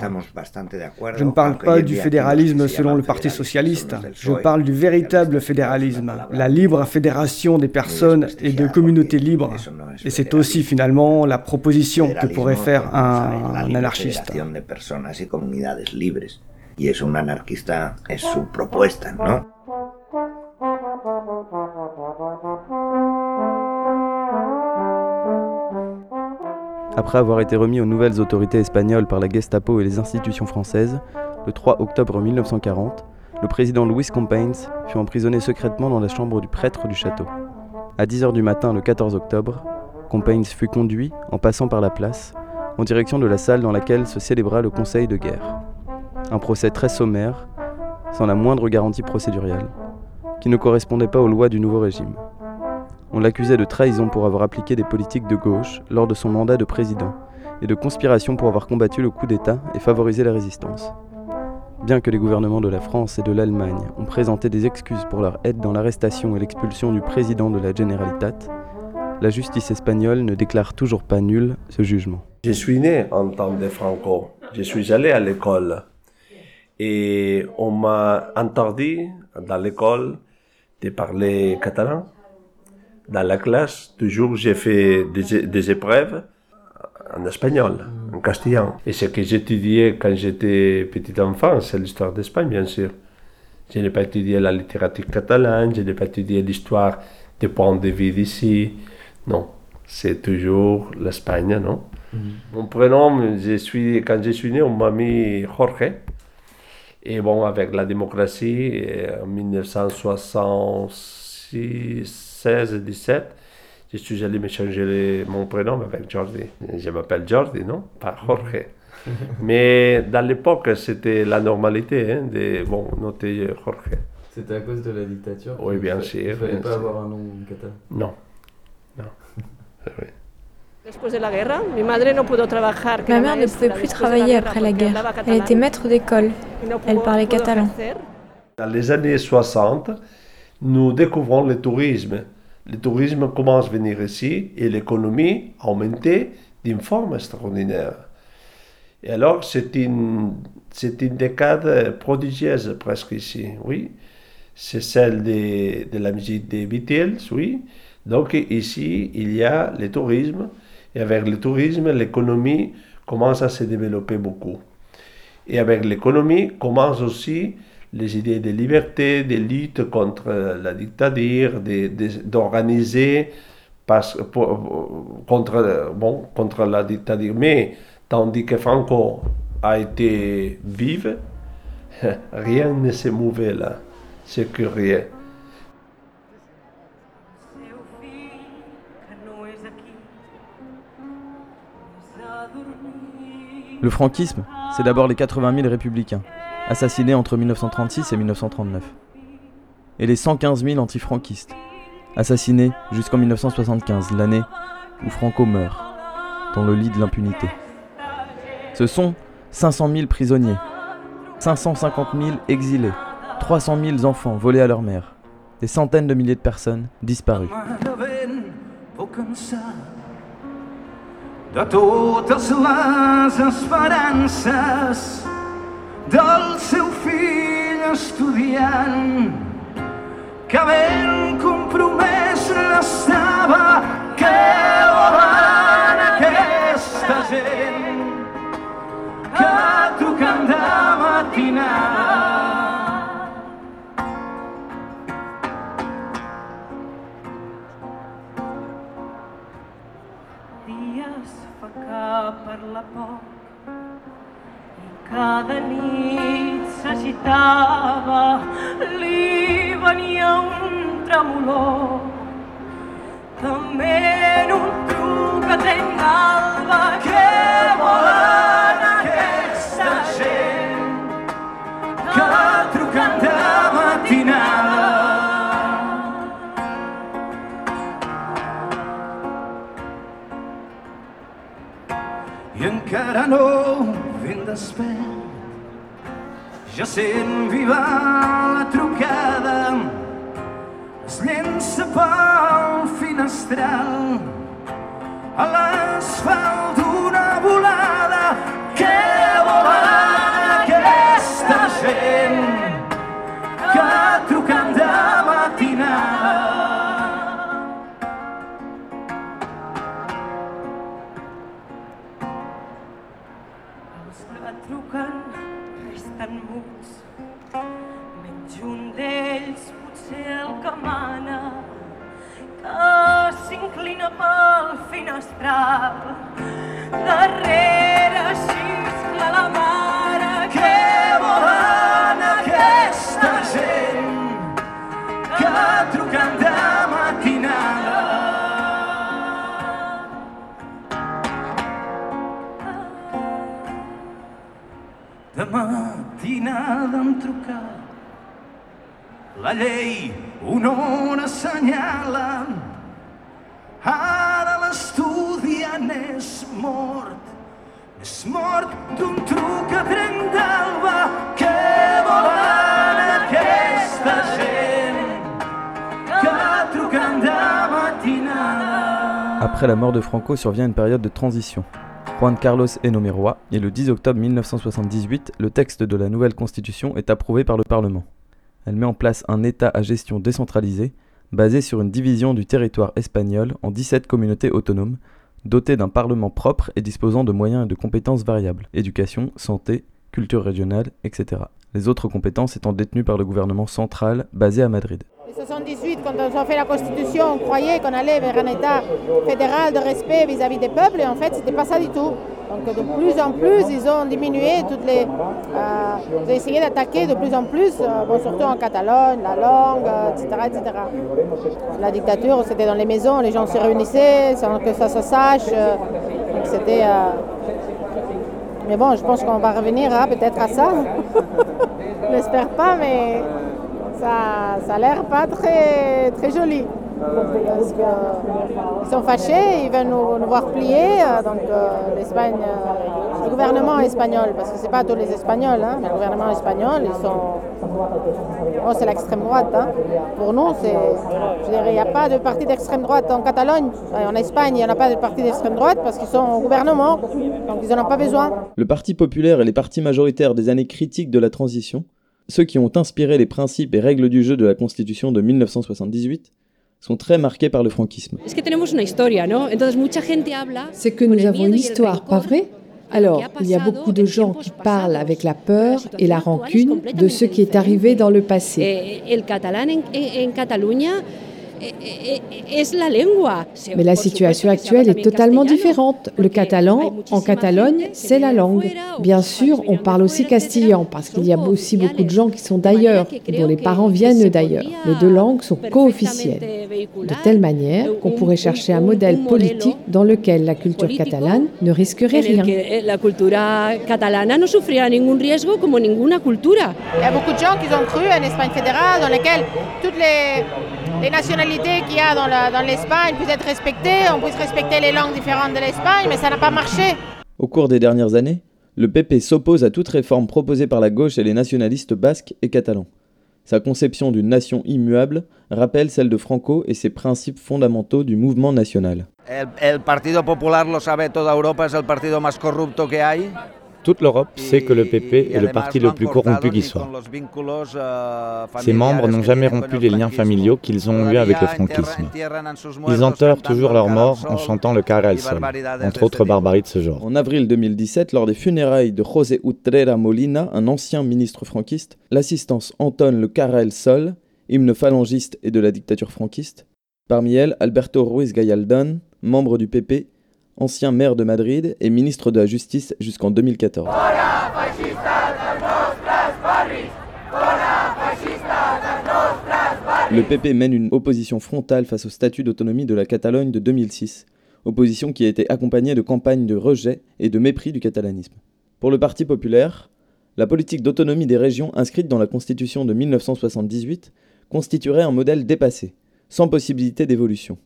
Je ne parle pas du fédéralisme selon le Parti socialiste, je parle du véritable fédéralisme, la libre fédération des personnes et de communautés libres. Et c'est aussi finalement la proposition que pourrait faire un, un anarchiste. Y es un anarquista, es su propuesta, ¿no? Après avoir été remis aux nouvelles autorités espagnoles par la Gestapo et les institutions françaises, le 3 octobre 1940, le président Louis Companys fut emprisonné secrètement dans la chambre du prêtre du château. À 10h du matin le 14 octobre, Companys fut conduit, en passant par la place, en direction de la salle dans laquelle se célébra le conseil de guerre. Un procès très sommaire, sans la moindre garantie procéduriale, qui ne correspondait pas aux lois du nouveau régime. On l'accusait de trahison pour avoir appliqué des politiques de gauche lors de son mandat de président et de conspiration pour avoir combattu le coup d'État et favorisé la résistance. Bien que les gouvernements de la France et de l'Allemagne ont présenté des excuses pour leur aide dans l'arrestation et l'expulsion du président de la Generalitat, la justice espagnole ne déclare toujours pas nul ce jugement. Je suis né en temps de Franco. Je suis allé à l'école. Et on m'a interdit dans l'école de parler catalan. Dans la classe, toujours j'ai fait des, épreuves en espagnol, en castillan. Et ce que j'étudiais quand j'étais petit enfant, c'est l'histoire d'Espagne, bien sûr. Je n'ai pas étudié la littérature catalane, je n'ai pas étudié l'histoire des points de vue d'ici. Non, c'est toujours l'Espagne, non? Mm-hmm. Mon prénom, je suis, quand je suis né, on m'a mis Jorge. Et bon, avec la démocratie, en 1976-17, je suis allé me changer mon prénom avec Jordi. Je m'appelle Jordi, non? Pas Jorge. Mais dans l'époque, c'était la normalité hein, de bon, noter Jorge. C'était à cause de la dictature Oui, bien sûr. Il ne fallait pas avoir un nom catalan Non. Non. oui. Ma mère ne pouvait plus travailler après la guerre. Elle était maître d'école. Elle parlait catalan. Dans les années 60, nous découvrons le tourisme. Le tourisme commence à venir ici et l'économie a augmenté d'une forme extraordinaire. Et alors, c'est une, c'est une décade prodigieuse presque ici, oui. C'est celle de, de la musique des Beatles, oui. Donc ici, il y a le tourisme et avec le tourisme, l'économie commence à se développer beaucoup. Et avec l'économie commencent aussi les idées de liberté, de lutte contre la dictature, d'organiser contre, la dictature. Mais tandis que Franco a été vive, rien ne s'est mouvé là. C'est curieux. Le franquisme, c'est d'abord les 80 000 républicains, assassinés entre 1936 et 1939. Et les 115 000 antifranquistes, assassinés jusqu'en 1975, l'année où Franco meurt, dans le lit de l'impunité. Ce sont 500 000 prisonniers, 550 000 exilés, 300 000 enfants volés à leur mère, des centaines de milliers de personnes disparues. De totes les esperances del seu fill estudiant que ben compromès l'estava que volen aquesta gent que truquen de matinada per la por. I cada nit necessitava li venia un tremolor. També en un trucat en l'alba que volen aquesta gent. Que truquen de matinada encara no ben despert ja sent viva la trucada. Es llença pel finestral. A l'asfalt d'una volada. Que volen aquesta gent? Que truquen de mana, que s'inclina pel finestral. Darrere xiscla la mare que volen aquesta gent que truquen de matinada. de matinada em truca la llei ara l'estudiant és mort és mort d'un truc que volen aquesta gent Après la mort de Franco survient une période de transition. Juan Carlos est nommé roi et le 10 octobre 1978, le texte de la nouvelle constitution est approuvé par le Parlement. Elle met en place un État à gestion décentralisée, basé sur une division du territoire espagnol en 17 communautés autonomes, dotées d'un Parlement propre et disposant de moyens et de compétences variables éducation, santé, culture régionale, etc. Les autres compétences étant détenues par le gouvernement central basé à Madrid. En 78, quand ils ont fait la Constitution, on croyait qu'on allait vers un État fédéral de respect vis-à-vis des peuples, et en fait, c'était pas ça du tout. Donc, de plus en plus, ils ont diminué toutes les. Euh, ils ont essayé d'attaquer de plus en plus, euh, surtout en Catalogne, la langue, euh, etc., etc. La dictature, c'était dans les maisons, les gens se réunissaient sans que ça se sache. donc, c'était. Mais bon, je pense qu'on va revenir hein, peut-être à ça. je l'espère pas, mais ça, ça a l'air pas très, très joli. Parce qu'ils sont fâchés, ils veulent nous, nous voir plier. euh, Donc euh, l'Espagne, euh, le gouvernement espagnol, parce que c'est pas tous les Espagnols, hein, mais le gouvernement espagnol, ils sont. Oh, c'est l'extrême droite. hein. Pour nous, c'est. Je dirais, il n'y a pas de parti d'extrême droite en Catalogne. Euh, En Espagne, il n'y en a pas de parti d'extrême droite parce qu'ils sont au gouvernement, donc ils n'en ont pas besoin. Le Parti populaire et les partis majoritaires des années critiques de la transition, ceux qui ont inspiré les principes et règles du jeu de la Constitution de 1978, sont très marqués par le franquisme. C'est que nous avons une histoire, pas vrai? Alors, il y a beaucoup de gens qui parlent avec la peur et la rancune de ce qui est arrivé dans le passé. En, en- en Mais la situation actuelle est totalement différente. Le catalan, en Catalogne, c'est la langue. Bien sûr, on parle aussi castillan parce qu'il y a aussi beaucoup de gens qui sont d'ailleurs, dont les parents viennent d'ailleurs. Les deux langues sont co-officielles. De telle manière qu'on pourrait chercher un modèle politique dans lequel la culture catalane ne risquerait en rien. eh, la catalana ningún riesgo como ninguna cultura. Il y a beaucoup de gens qui ont cru une Espagne fédérale dans laquelle toutes les, les nationalités qu'il y a dans l'Espagne puissent être respectées, on puisse respecter les langues différentes de l'Espagne, mais ça n'a pas marché. Au cours des dernières années, le PP s'oppose à toute réforme proposée par la gauche et les nationalistes basques et catalans. Sa conception d'une nation immuable rappelle celle de Franco et ses principes fondamentaux du mouvement national. El, el Partido Popular, lo sabe toda Europa, es el partido más corrupto que hay. Toute l'Europe sait que le PP est le parti le plus corrompu qui soit. Ses membres n'ont jamais rompu les liens familiaux qu'ils ont eus avec le franquisme. Ils enterrent toujours leurs morts en chantant le Cara el Sol, entre autres barbaries de ce genre. En avril 2017, lors des funérailles de José Utrera Molina, un ancien ministre franquiste, l'assistance entonne le Cara el Sol, hymne phalangiste et de la dictature franquiste. Parmi elles, Alberto Ruiz Gallardón, membre du PP, ancien maire de Madrid et ministre de la Justice jusqu'en 2014. Le PP mène une opposition frontale face au statut d'autonomie de la Catalogne de 2006, opposition qui a été accompagnée de campagnes de rejet et de mépris du catalanisme. Pour le Parti populaire, la politique d'autonomie des régions inscrite dans la Constitution de 1978 constituerait un modèle dépassé, sans possibilité d'évolution.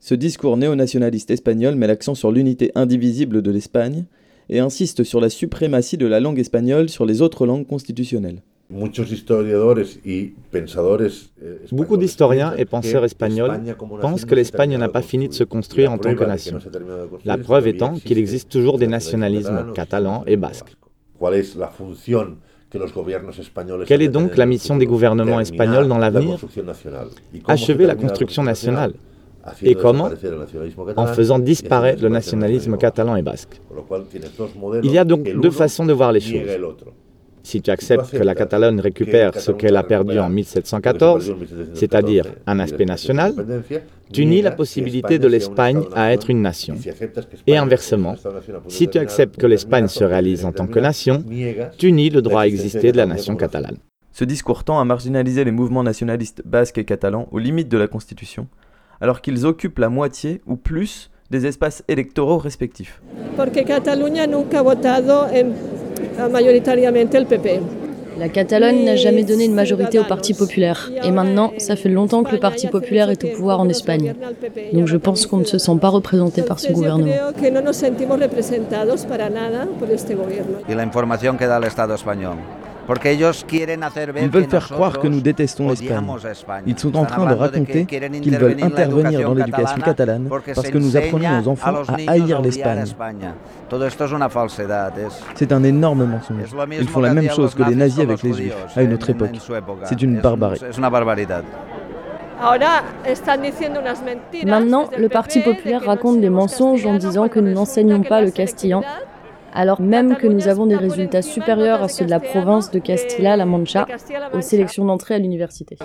Ce discours néo-nationaliste espagnol met l'accent sur l'unité indivisible de l'Espagne et insiste sur la suprématie de la langue espagnole sur les autres langues constitutionnelles. Eh, Beaucoup d'historiens et penseurs espagnols pensent que l'Espagne n'a pas fini de se construire en tant que nation. La preuve étant qu'il existe toujours des nationalismes catalans et basques. Quelle est donc la mission des gouvernements espagnols dans l'avenir? Achever la construction nationale. Et comment En faisant disparaître le nationalisme catalan et basque. Il y a donc deux façons de voir les choses. Si tu acceptes que la Catalogne récupère ce qu'elle a perdu en 1714, c'est-à-dire un aspect national, tu nies la possibilité de l'Espagne à être une nation. Et inversement, si tu acceptes que l'Espagne se réalise en tant que nation, tu nies le droit à exister de la nation catalane. Ce discours tend à marginaliser les mouvements nationalistes basques et catalans aux limites de la Constitution, alors qu'ils occupent la moitié ou plus des espaces électoraux respectifs. Catalunya nunca PP. La Catalogne n'a jamais donné une majorité au Parti populaire. Et maintenant, ça fait longtemps que le Parti populaire est au pouvoir en Espagne. Donc je pense qu'on ne se sent pas représenté par ce gouvernement. Et l'information que da l'État espagnol. Ils veulent faire croire que nous détestons l'Espagne. Ils sont en train de raconter qu'ils veulent intervenir dans l'éducation catalane parce que nous apprenons aux enfants à haïr l'Espagne. C'est un énorme mensonge. Ils font la même chose que les nazis avec les juifs à une autre époque. C'est une barbarie. Maintenant, le Parti populaire raconte des mensonges en disant que nous n'enseignons pas le castillan alors même que nous avons des résultats supérieurs à ceux de la province de Castilla-La Mancha aux sélections d'entrée à l'université.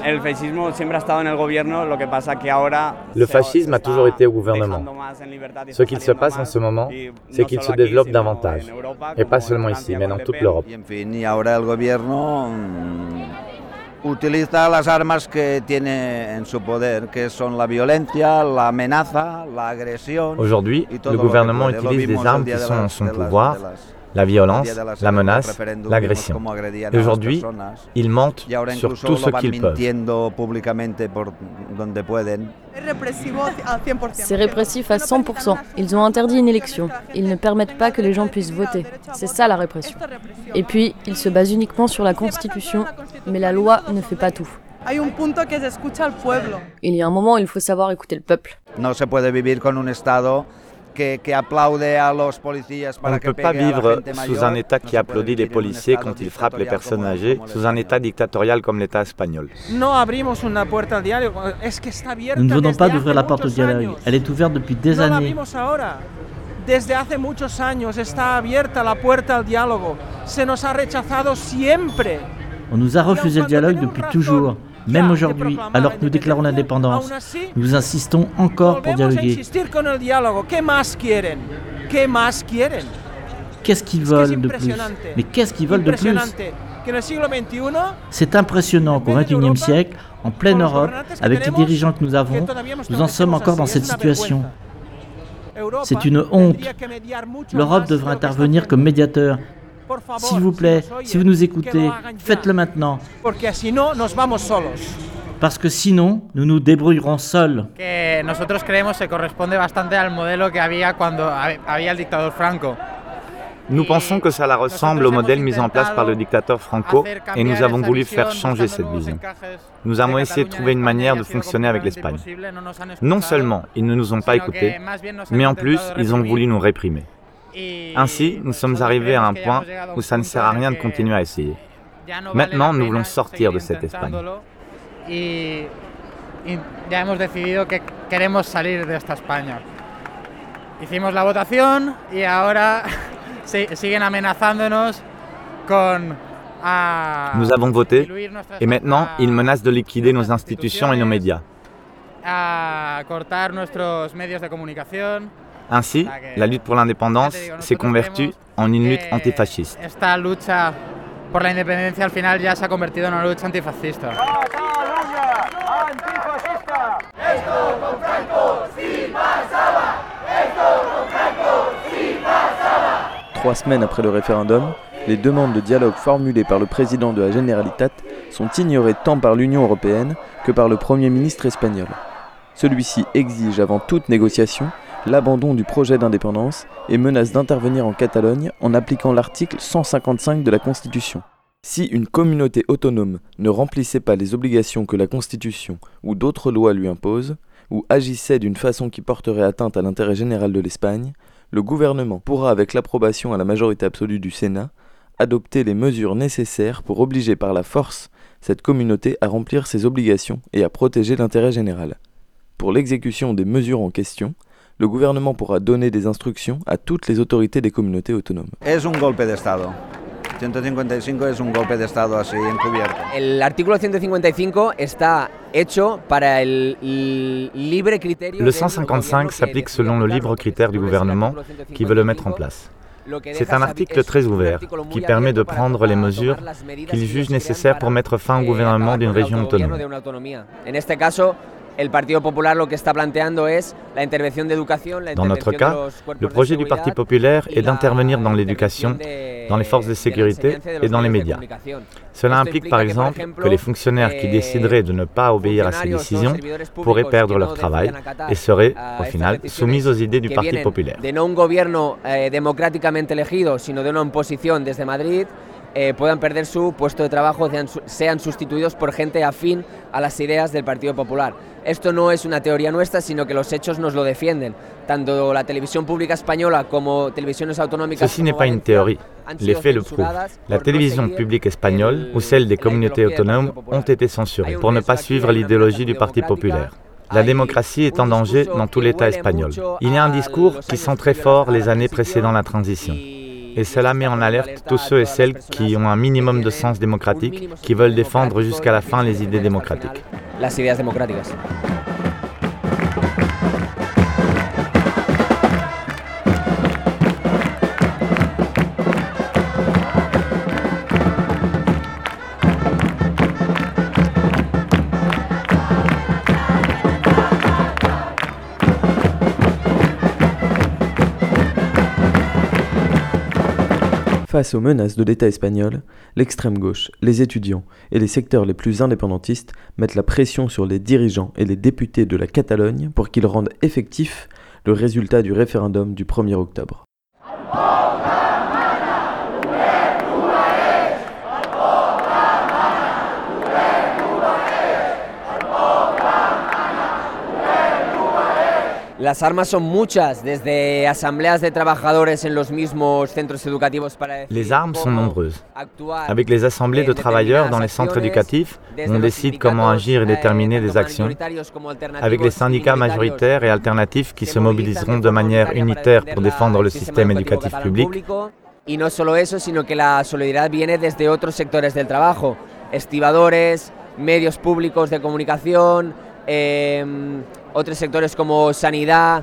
Le fascisme a toujours été au gouvernement. Ce qu'il se passe en ce moment, c'est qu'il se développe davantage, et pas seulement ici, mais dans toute l'Europe. Utiliza las armas que tiene en su poder, que son la violencia, la amenaza, la agresión. Aujourd'hui, le gouvernement utilise des armes qui sont en son pouvoir la violence, la menace, l'agression. Et aujourd'hui, ils mentent sur tout ce qu'ils peuvent. C'est répressif à 100%. Ils ont interdit une élection. Ils ne permettent pas que les gens puissent voter. C'est ça la répression. Et puis, ils se basent uniquement sur la Constitution, mais la loi ne fait pas tout. Il y a un moment où il faut savoir écouter le peuple. On ne peut pas vivre sous un État qui applaudit les policiers quand ils frappent les personnes âgées, sous un État dictatorial comme l'État espagnol. Nous ne venons pas d'ouvrir la porte au dialogue. Elle est ouverte depuis des années. Desde hace muchos años está abierta la puerta al diálogo. Se nos ha rechazado siempre. On nous a refusé le dialogue depuis toujours. Même aujourd'hui, alors que nous déclarons l'indépendance, nous insistons encore pour dialoguer. Qu'est-ce qu'ils veulent de plus? Mais qu'est-ce qu'ils veulent de plus? C'est impressionnant qu'au XXIe siècle, en pleine Europe, avec les dirigeants que nous avons, nous en sommes encore dans cette situation. C'est une honte. L'Europe devrait intervenir comme médiateur s'il vous plaît, si vous nous écoutez, faites-le maintenant. Parce que sinon, nous nous débrouillerons seuls. Nous pensons que cela ressemble au modèle mis en place par le dictateur Franco et nous avons voulu faire changer cette vision. Nous avons essayé de trouver une manière de fonctionner avec l'Espagne. Non seulement ils ne nous ont pas écoutés, mais en plus ils ont voulu nous réprimer. Ainsi, nous sommes arrivés à un point où ça ne sert à rien de continuer à essayer. Maintenant, nous voulons sortir de cette Espagne. Hicimos la votación y ahora siguen amenazándonos con nous avons voté et maintenant ils menacent de liquider nos institutions et nos médias. Ainsi, la lutte pour l'indépendance s'est convertie en une lutte antifasciste. Esta lucha por la independencia al final ya se ha convertido en una lucha antifascista. Trois semaines après le référendum, les demandes de dialogue formulées par le président de la Generalitat sont ignorées tant par l'Union européenne que par le Premier ministre espagnol. Celui-ci exige avant toute négociation l'abandon du projet d'indépendance et menace d'intervenir en Catalogne en appliquant l'article 155 de la Constitution. Si une communauté autonome ne remplissait pas les obligations que la Constitution ou d'autres lois lui imposent, ou agissait d'une façon qui porterait atteinte à l'intérêt général de l'Espagne, le gouvernement pourra, avec l'approbation à la majorité absolue du Sénat, adopter les mesures nécessaires pour obliger par la force cette communauté à remplir ses obligations et à protéger l'intérêt général. Pour l'exécution des mesures en question, le gouvernement pourra donner des instructions à toutes les autorités des communautés autonomes. Es un golpe de Estado. 155 es un golpe de Estado así encubierto. El artículo 155 está hecho para el libre criterio. Le 155 s'applique selon le libre critère du gouvernement qui veut le mettre en place. C'est un article très ouvert qui permet de prendre les mesures qu'il juge nécessaires pour mettre fin au gouvernement d'une région autonome. Dans notre cas, le projet du Parti populaire est d'intervenir dans l'éducation, dans les forces de sécurité et dans les médias. Cela implique par exemple que les fonctionnaires qui décideraient de ne pas obéir à ces décisions pourraient perdre leur travail et seraient, au final, soumis aux idées du Parti populaire. eh, puedan perder su puesto de trabajo, sean, sean sustituidos por gente afín a las ideas del Partido Popular. Esto no es una teoría nuestra, sino que los hechos nos lo defienden. Tanto la televisión pública española como televisiones autonómicas. Ceci n'est pas une théorie. Les faits le prouvent. La télévision publique espagnole ou celle des communautés autonomes ont été censurées pour ne pas suivre l'idéologie du Parti populaire. La démocratie est en danger dans tout l'État espagnol. Il y a un discours qui sent très fort les années précédant la transition et cela met en alerte tous ceux et celles qui ont un minimum de sens démocratique, qui veulent défendre jusqu'à la fin les idées démocratiques. Face aux menaces de l'État espagnol, l'extrême gauche, les étudiants et les secteurs les plus indépendantistes mettent la pression sur les dirigeants et les députés de la Catalogne pour qu'ils rendent effectif le résultat du référendum du 1er octobre. Las armas son muchas, desde asambleas de trabajadores en los mismos centros educativos para Les armes sont nombreuses. Avec les assemblées de travailleurs dans les centres éducatifs, on décide comment agir et déterminer des actions. Avec les syndicats majoritaires et alternatifs qui se mobiliseront de manière unitaire pour défendre le système éducatif public. Y no solo eso, sino que la solidaridad viene desde otros sectores del trabajo, estibadores, medios públicos de comunicación, eh,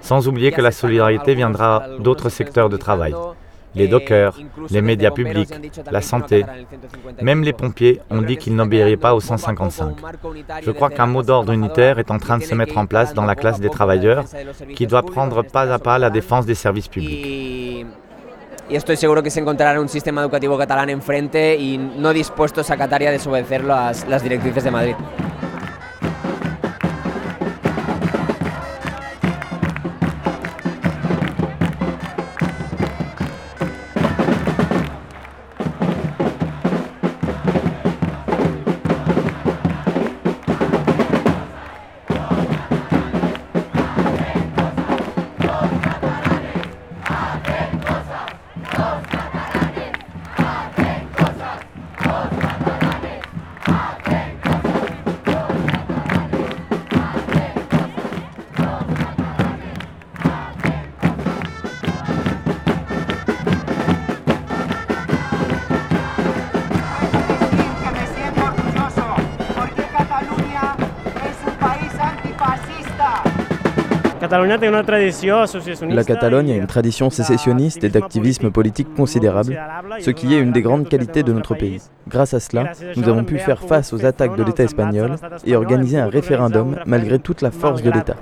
Sans oublier que la solidarité viendra d'autres secteurs de travail. Les dockers, les médias publics, la santé, même les pompiers ont dit qu'ils n'obéiraient pas au 155. Je crois qu'un mot d'ordre unitaire est en train de se mettre en place dans la classe des travailleurs qui doit prendre pas à pas la défense des services publics. y estoy seguro que se un sistema educativo catalán enfrente y no dispuestos a acatar y a desobedecer las, las directrices de Madrid. La Catalogne a une tradition sécessionniste et d'activisme politique considérable, ce qui est une des grandes qualités de notre pays. Grâce à cela, nous avons pu faire face aux attaques de l'État espagnol et organiser un référendum malgré toute la force de l'État.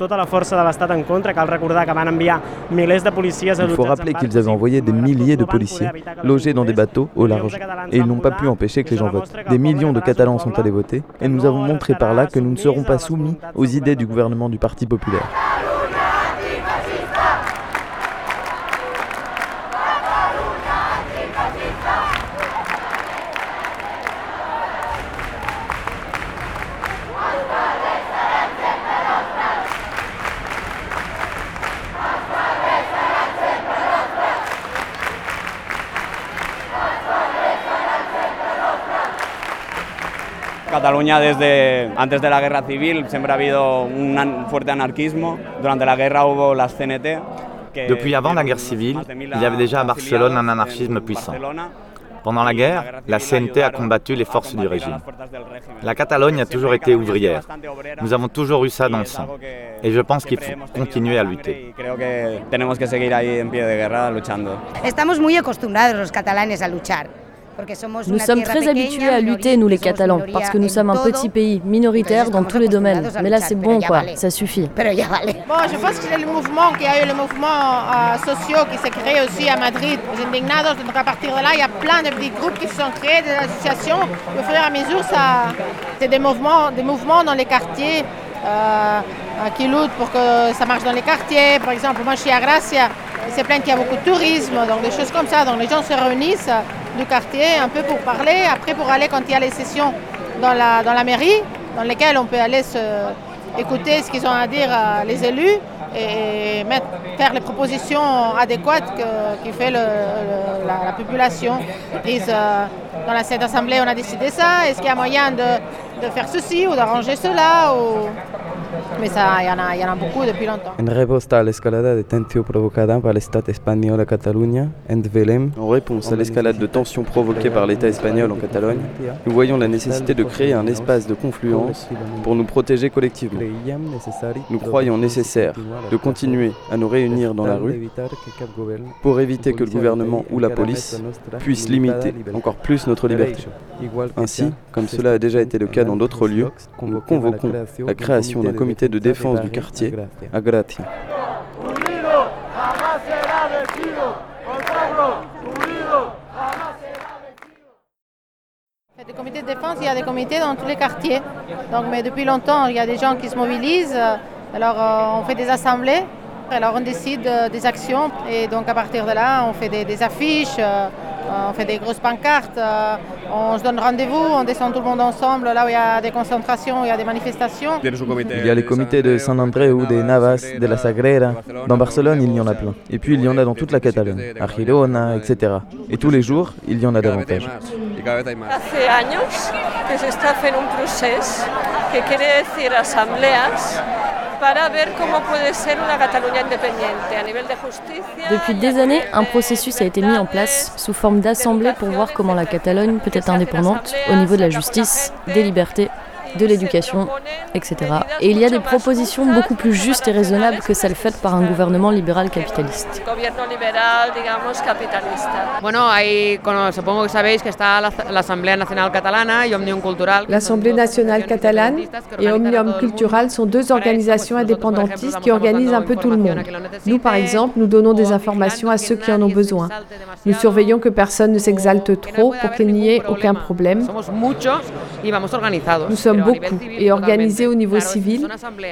Il faut rappeler qu'ils avaient envoyé des milliers de policiers logés dans des bateaux au large et ils n'ont pas pu empêcher que les gens votent. Des millions de Catalans sont allés voter et nous avons montré par là que nous ne serons pas soumis aux idées du gouvernement du Parti populaire. Cataluña desde antes de la guerra civil siempre ha habido un fuerte anarquismo. Durante la guerra hubo las CNT. Depuis avant la guerre civile, il y avait déjà à Barcelone un anarchisme puissant. Pendant la guerre, la CNT a combattu les forces du régime. La Catalogne a toujours été ouvrière. Nous avons toujours eu ça dans le sang. Et je pense qu'il faut continuer à lutter. Estamos muy acostumbrados los catalanes a luchar. Nous sommes très habitués à lutter, nous les Catalans, parce que nous sommes un petit pays, minoritaire dans tous les domaines. Mais là, c'est bon, quoi, ça suffit. Bon, je pense que c'est le mouvement qui a eu le mouvement euh, social qui s'est créé aussi à Madrid, les Indignados. Donc à partir de là, il y a plein de petits groupes qui se sont créés, des associations. Au fur et à mesure, ça, c'est des mouvements, des mouvements dans les quartiers. Euh, qui luttent pour que ça marche dans les quartiers. Par exemple, moi je suis à Gracia, c'est plein qu'il y a beaucoup de tourisme, donc des choses comme ça. Donc les gens se réunissent du quartier un peu pour parler, après pour aller quand il y a les sessions dans la, dans la mairie, dans lesquelles on peut aller se, écouter ce qu'ils ont à dire les élus et faire les propositions adéquates que, qui fait la, population. Euh, dans la cette assemblée, on a décidé ça, est-ce qu'il y a moyen de, faire ceci ou d'arranger cela. Mais ça, il y, en a, y en a beaucoup depuis longtemps. En réponse à l'escalade de provocada par l'État espagnol à Catalogne, en réponse à l'escalade de tensions provoquée par l'État espagnol en Catalogne, nous voyons la nécessité de créer un espace de confluence pour nous protéger collectivement. Nous croyons nécessaire de continuer à nous réunir dans la rue pour éviter que le gouvernement ou la police puisse limiter encore plus notre liberté. Ainsi, comme cela a déjà été le cas dans d'autres lieux, nous convoquons la création d'un comité de défense du quartier à Gratia. Des comités de défense, il y a des comités dans tous les quartiers. Donc, mais depuis longtemps, il y a des gens qui se mobilisent. Alors, euh, on fait des assemblées. Alors, on décide euh, des actions. Et donc, à partir de là, on fait des, des affiches. Euh, on fait des grosses pancartes, euh, on se donne rendez-vous, on descend tout le monde ensemble là où il y a des concentrations, il y a des manifestations. Il y a les comités de San André ou des Navas, de la Sagrera. Dans Barcelone, il y en a plein. Et puis il y en a dans toute la Catalogne, à Girona, etc. Et tous les jours, il y en a davantage. Hace años que se está haciendo un proceso que quiere decir asambleas depuis des années, un processus a été mis en place sous forme d'assemblée pour voir comment la Catalogne peut être indépendante au niveau de la justice, des libertés de l'éducation, etc. Et il y a des propositions beaucoup plus justes et raisonnables que celles faites par un gouvernement libéral capitaliste. L'Assemblée nationale catalane et Omnium Cultural sont deux organisations indépendantistes qui organisent un peu tout le monde. Nous, par exemple, nous donnons des informations à ceux qui en ont besoin. Nous surveillons que personne ne s'exalte trop pour qu'il n'y ait aucun problème. Nous sommes beaucoup et organisés au niveau civil.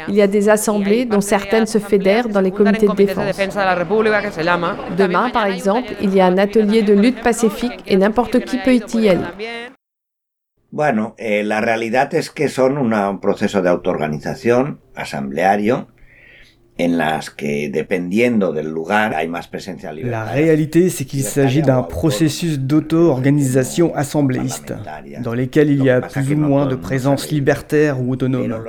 Il y a des assemblées dont certaines se fédèrent dans les comités de défense. Demain, par exemple, il y a un atelier de lutte pacifique et n'importe qui peut y aller. Bueno, eh, la realidad es que son una, un proceso de autoorganización asambleario en las que, dependiendo del lugar, hay más presencia La réalité, c'est qu'il s'agit d'un processus d'auto-organisation assembléiste, dans lequel il y a plus ou moins de présence libertaire ou autonome,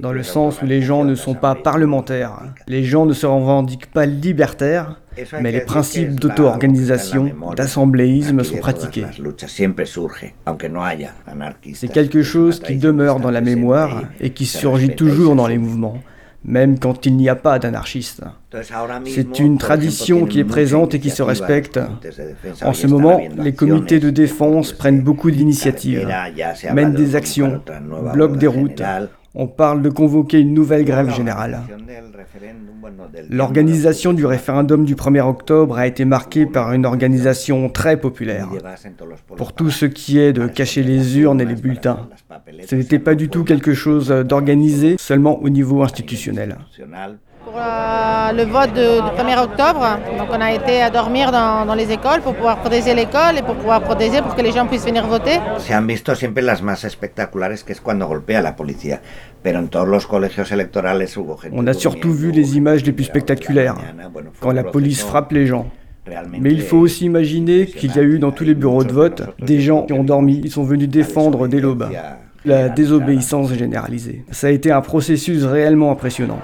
dans le sens où les gens ne sont pas parlementaires, les gens ne se revendiquent pas libertaires, mais les principes d'auto-organisation, d'assembléisme sont pratiqués. C'est quelque chose qui demeure dans la mémoire et qui surgit toujours dans les mouvements même quand il n'y a pas d'anarchistes. C'est une tradition qui est présente et qui se respecte. En ce moment, les comités de défense prennent beaucoup d'initiatives, mènent des actions, bloquent des routes. On parle de convoquer une nouvelle grève générale. L'organisation du référendum du 1er octobre a été marquée par une organisation très populaire. Pour tout ce qui est de cacher les urnes et les bulletins, ce n'était pas du tout quelque chose d'organisé, seulement au niveau institutionnel. Pour euh, le vote du 1er octobre, donc on a été à dormir dans, dans les écoles pour pouvoir protéger l'école et pour pouvoir protéger pour que les gens puissent venir voter. Se han visto siempre las más espectaculares, que es cuando golpea la policía. Pero en todos los colegios electorales hubo gente. On a surtout vu les images les plus spectaculaires, quand la police frappe les gens. Mais il faut aussi imaginer qu'il y a eu dans tous les bureaux de vote des gens qui ont dormi, ils sont venus défendre dès l'aube. La désobéissance généralisée. Ça a été un processus réellement impressionnant.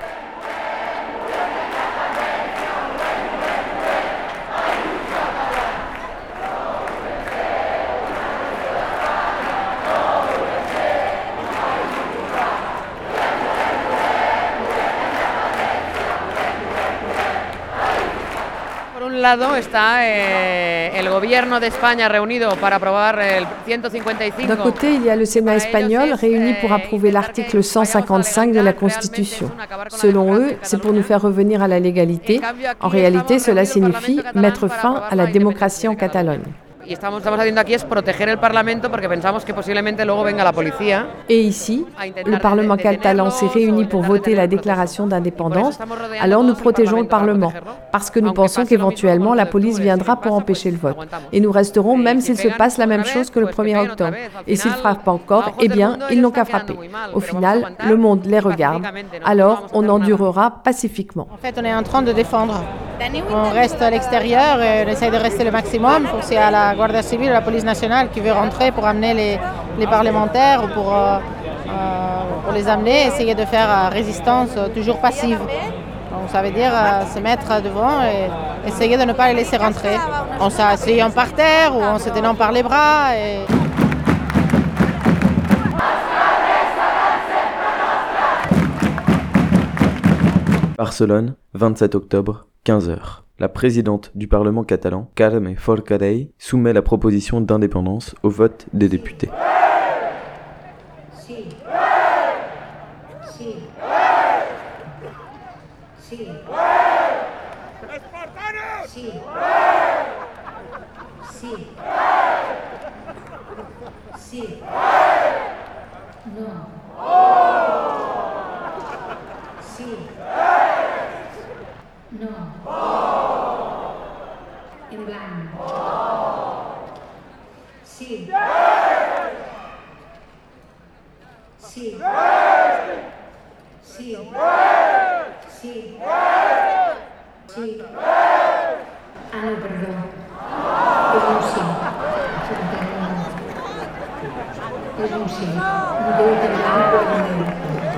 Lado está eh, el gobierno de España reunido para aprobar el 155. D'un côté, il y a le Sénat espagnol réuni pour approuver l'article 155 de la Constitution. Selon eux, c'est pour nous faire revenir à la légalité. En réalité, cela signifie mettre fin à la démocratie en Catalogne. Y estamos, estamos haciendo aquí es proteger el Parlamento porque pensamos que posiblemente luego venga la policía. Et ici, le Parlement catalan s'est réuni pour voter la déclaration d'indépendance. Alors nous protégeons le Parlement, parce que nous pensons qu'éventuellement la police viendra pour empêcher le vote. Et nous resterons même s'il se passe la même chose que le 1er octobre. Et s'ils ne frappent pas encore, eh bien, ils n'ont qu'à frapper. Au final, le monde les regarde. Alors, on endurera pacifiquement. En fait, on est en train de défendre. On reste à l'extérieur et on essaie de rester le maximum pour s'il y a la Guardia la police nationale qui veut rentrer pour amener les, parlementaires ou pour, euh, euh, pour les amener, essayer de faire euh, résistance toujours passive. Donc ça veut dire se mettre devant et essayer de ne pas les laisser rentrer. En s'asseyant par terre ou en se tenant par les bras. Barcelone, 27 octobre, 15h. La présidente du Parlement catalan, Carme Forcadell, soumet la proposition d'indépendance au vote des députés. Sí. Sí. Sí. Sí. Sí. Ah, no, perdó. És un sí. És un sí. No deu tenir blanc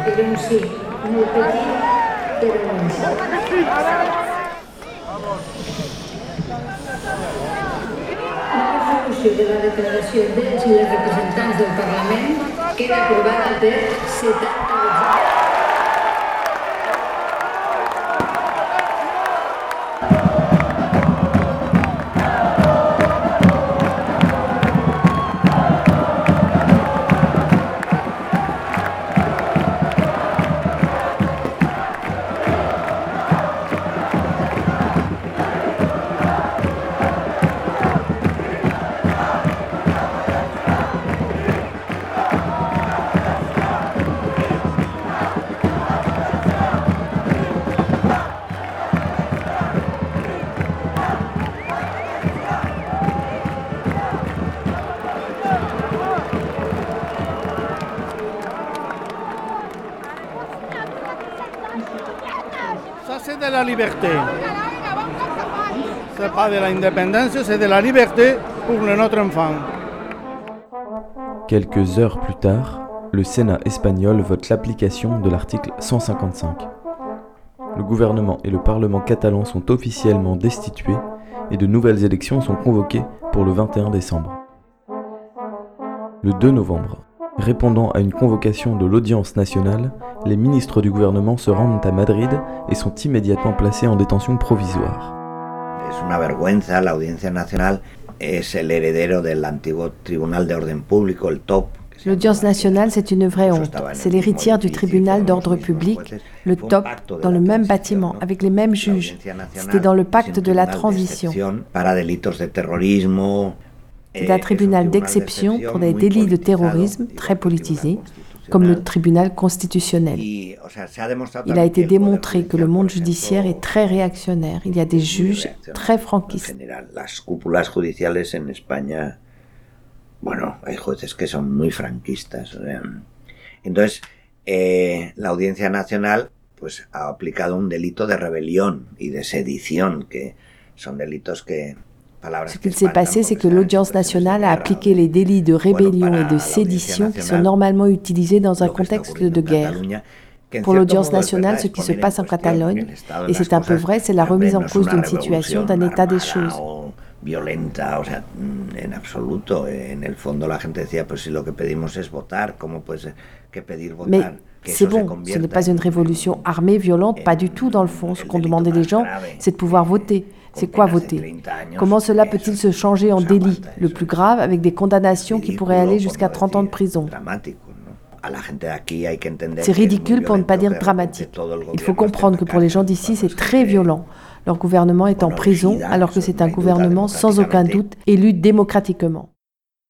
Era un sí. Molt petit, però un sí. Resolució de la declaració dels i les representants del Parlament queda aprovada per 70 vots. C'est pas de l'indépendance, c'est de la liberté pour notre enfant. Quelques heures plus tard, le Sénat espagnol vote l'application de l'article 155. Le gouvernement et le Parlement catalan sont officiellement destitués et de nouvelles élections sont convoquées pour le 21 décembre. Le 2 novembre, répondant à une convocation de l'audience nationale, les ministres du gouvernement se rendent à Madrid et sont immédiatement placés en détention provisoire. Vergüenza, Tribunal Público, el TOP. L'audience nationale, c'est une vraie honte. C'est l'héritière du tribunal d'ordre public, le TOP, dans le même bâtiment, avec les mêmes juges. C'était dans le pacte de la transition. C'est un tribunal d'exception pour des délits de terrorisme très politisés, comme le tribunal constitutionnel. Il a été démontré que le monde judiciaire est très réactionnaire. Il y a des juges très franquistes. Las cúpulas judiciales en España, bueno, hay jueces que son muy franquistas. Entonces, eh, la Audiencia Nacional pues ha aplicado un delito de rebelión y de sedición, que son delitos que Ce qu'il s'est passé, c'est que l'audience nationale a appliqué les délits de rébellion et de sédition qui sont normalement utilisés dans un contexte de guerre. Pour l'audience nationale, ce qui se passe en Catalogne, et c'est un peu vrai, c'est la remise en cause d'une situation, d'un état des choses. violenta, o sea, en absoluto. En el fondo la gente decía, pues si lo que pedimos es votar, ¿cómo pues que pedir votar? Mais c'est bon, ce n'est pas une révolution armée, violente, pas du tout dans le fond. Ce qu'on demandait des gens, c'est de pouvoir voter. C'est quoi voter Comment cela peut-il se changer en délit Le plus grave, avec des condamnations qui pourraient aller jusqu'à 30 ans de prison. C'est ridicule pour ne pas dire dramatique. Il faut comprendre que pour les gens d'ici, c'est très violent. Leur gouvernement est en prison alors que c'est un gouvernement sans aucun doute élu démocratiquement.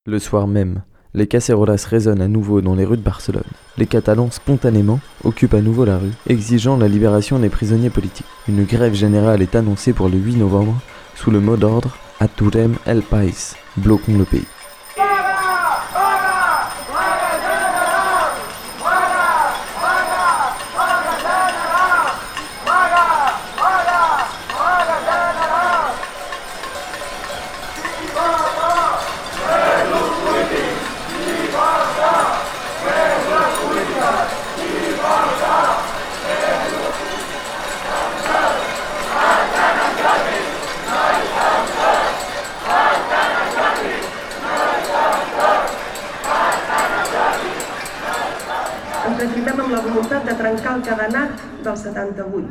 Le soir même, les cacerolas résonnent à nouveau dans les rues de Barcelone. Les Catalans, spontanément, occupent à nouveau la rue, exigeant la libération des prisonniers politiques. Une grève générale est annoncée pour le 8 novembre sous le mot d'ordre Aturem el país, bloquons le pays.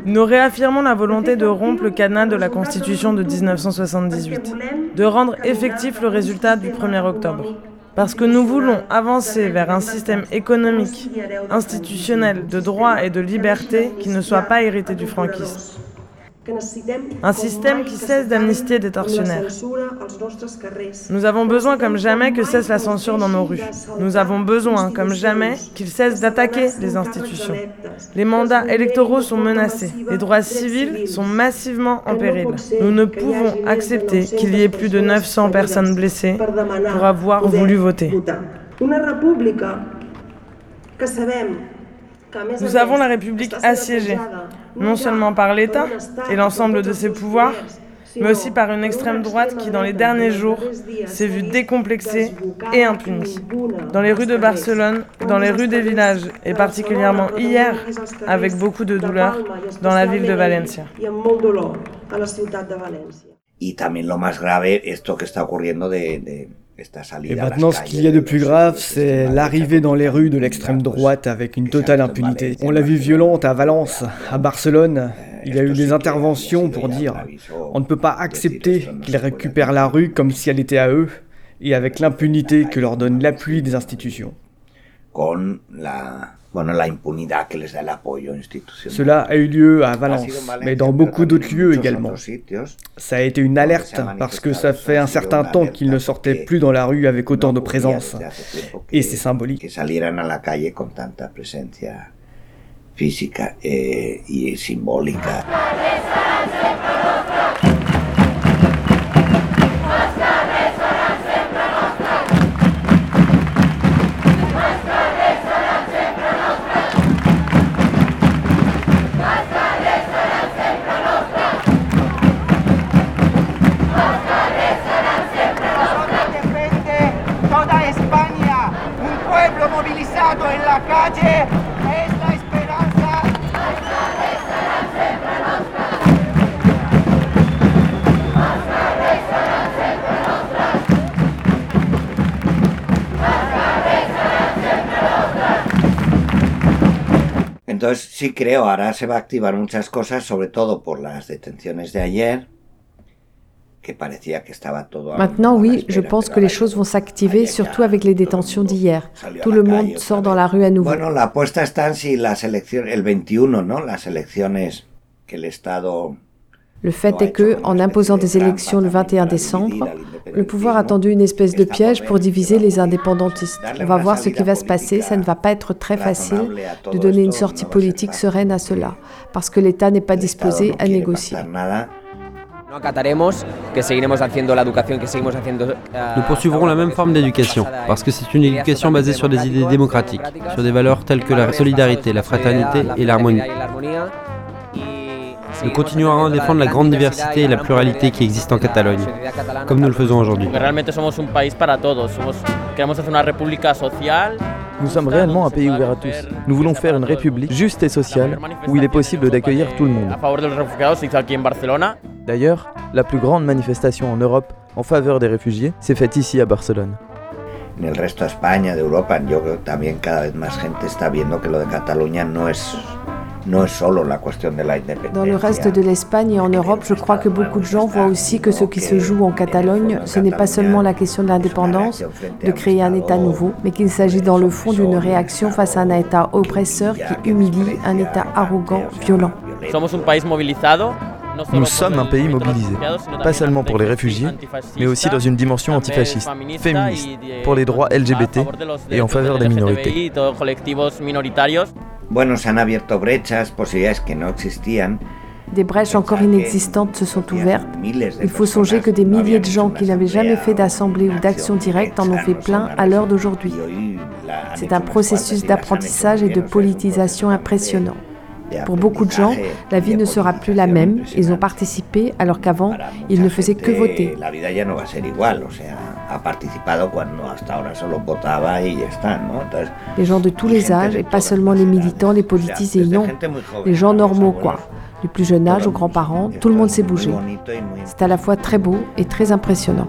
Nous réaffirmons la volonté de rompre le cadenas de la Constitution de 1978, de rendre effectif le résultat du 1er octobre. Parce que nous voulons avancer vers un système économique, institutionnel, de droit et de liberté qui ne soit pas hérité du franquisme. Un système qui cesse d'amnistier des tortionnaires. Nous avons besoin comme jamais que cesse la censure dans nos rues. Nous avons besoin comme jamais qu'il cesse d'attaquer les institutions. Les mandats électoraux sont menacés. Les droits civils sont massivement en péril. Nous ne pouvons accepter qu'il y ait plus de 900 personnes blessées pour avoir voulu voter. Nous avons la République assiégée, non seulement par l'État et l'ensemble de ses pouvoirs, mais aussi par une extrême droite qui, dans les derniers jours, s'est vue décomplexée et impunie. Dans les rues de Barcelone, dans les rues des villages, et particulièrement hier, avec beaucoup de douleur, dans la ville de Valencia. Et maintenant, ce qu'il y a de plus grave, c'est l'arrivée dans les rues de l'extrême droite avec une totale impunité. On l'a vu violente à Valence, à Barcelone. Il y a eu des interventions pour dire on ne peut pas accepter qu'ils récupèrent la rue comme si elle était à eux, et avec l'impunité que leur donne l'appui des institutions. Cela a eu lieu à Valence, mais dans beaucoup d'autres lieux également. Ça a été une alerte parce que ça fait un certain temps qu'ils ne sortaient plus dans la rue avec autant de présence. Et c'est symbolique. Física eh, y simbólica. Sí creo, ahora se va a activar muchas cosas, sobre todo por las detenciones de ayer, que parecía que estaba todo... Maintenant, oui, je pense que les choses vont s'activer, surtout avec les détentions d'hier. Tout le monde sort dans la rue à nouveau. Bueno, la apuesta está en si las elecciones, el 21, ¿no? Las elecciones que el Estado Le fait est que, en imposant des élections le 21 décembre, le pouvoir a tendu une espèce de piège pour diviser les indépendantistes. On va voir ce qui va se passer. Ça ne va pas être très facile de donner une sortie politique sereine à cela, parce que l'État n'est pas disposé à négocier. Haciendo. Nous poursuivrons la même forme d'éducation, parce que c'est une éducation basée sur des idées démocratiques, sur des valeurs telles que la solidarité, la fraternité et l'harmonie. Nous continuerons à défendre la grande diversité et la pluralité qui existent en Catalogne, comme nous le faisons aujourd'hui. Nous sommes réellement un pays ouvert à tous. Nous voulons faire une république juste et sociale où il est possible d'accueillir tout le monde. D'ailleurs, la plus grande manifestation en Europe en faveur des réfugiés s'est faite ici à Barcelone. En el resto de España, de Europa, yo creo que también cada vez más gente está viendo que lo de Cataluña no es no es solo la cuestión de la independencia. Dans le reste de l'Espagne et en Europe, je crois que beaucoup de gens voient aussi que ce qui se joue en Catalogne, ce n'est pas seulement la question de l'indépendance, de créer un État nouveau, mais qu'il s'agit dans le fond d'une réaction face à un État oppresseur qui humilie un État arrogant, violent. Somos un país movilizado nous sommes un pays mobilisé, pas seulement pour les réfugiés, mais aussi dans une dimension antifasciste, féministe, pour les droits LGBT et en faveur des minorités. Des brèches encore inexistantes se sont ouvertes. Il faut songer que des milliers de gens qui n'avaient jamais fait d'assemblée ou d'action directe en ont fait plein à l'heure d'aujourd'hui. C'est un processus d'apprentissage et de politisation impressionnant. Pour beaucoup de gens, la vie ne sera plus la même. Ils ont participé alors qu'avant, ils ne faisaient que voter. La vida ya no va a ser igual, o sea, ha participado cuando hasta ahora solo votaba y ya está, ¿no? Entonces, Les gens de tous les âges, et pas seulement les militants, les politisés, non. Les gens normaux, quoi. Du plus jeune âge aux grands-parents, tout le monde s'est bougé. C'est à la fois très beau et très impressionnant.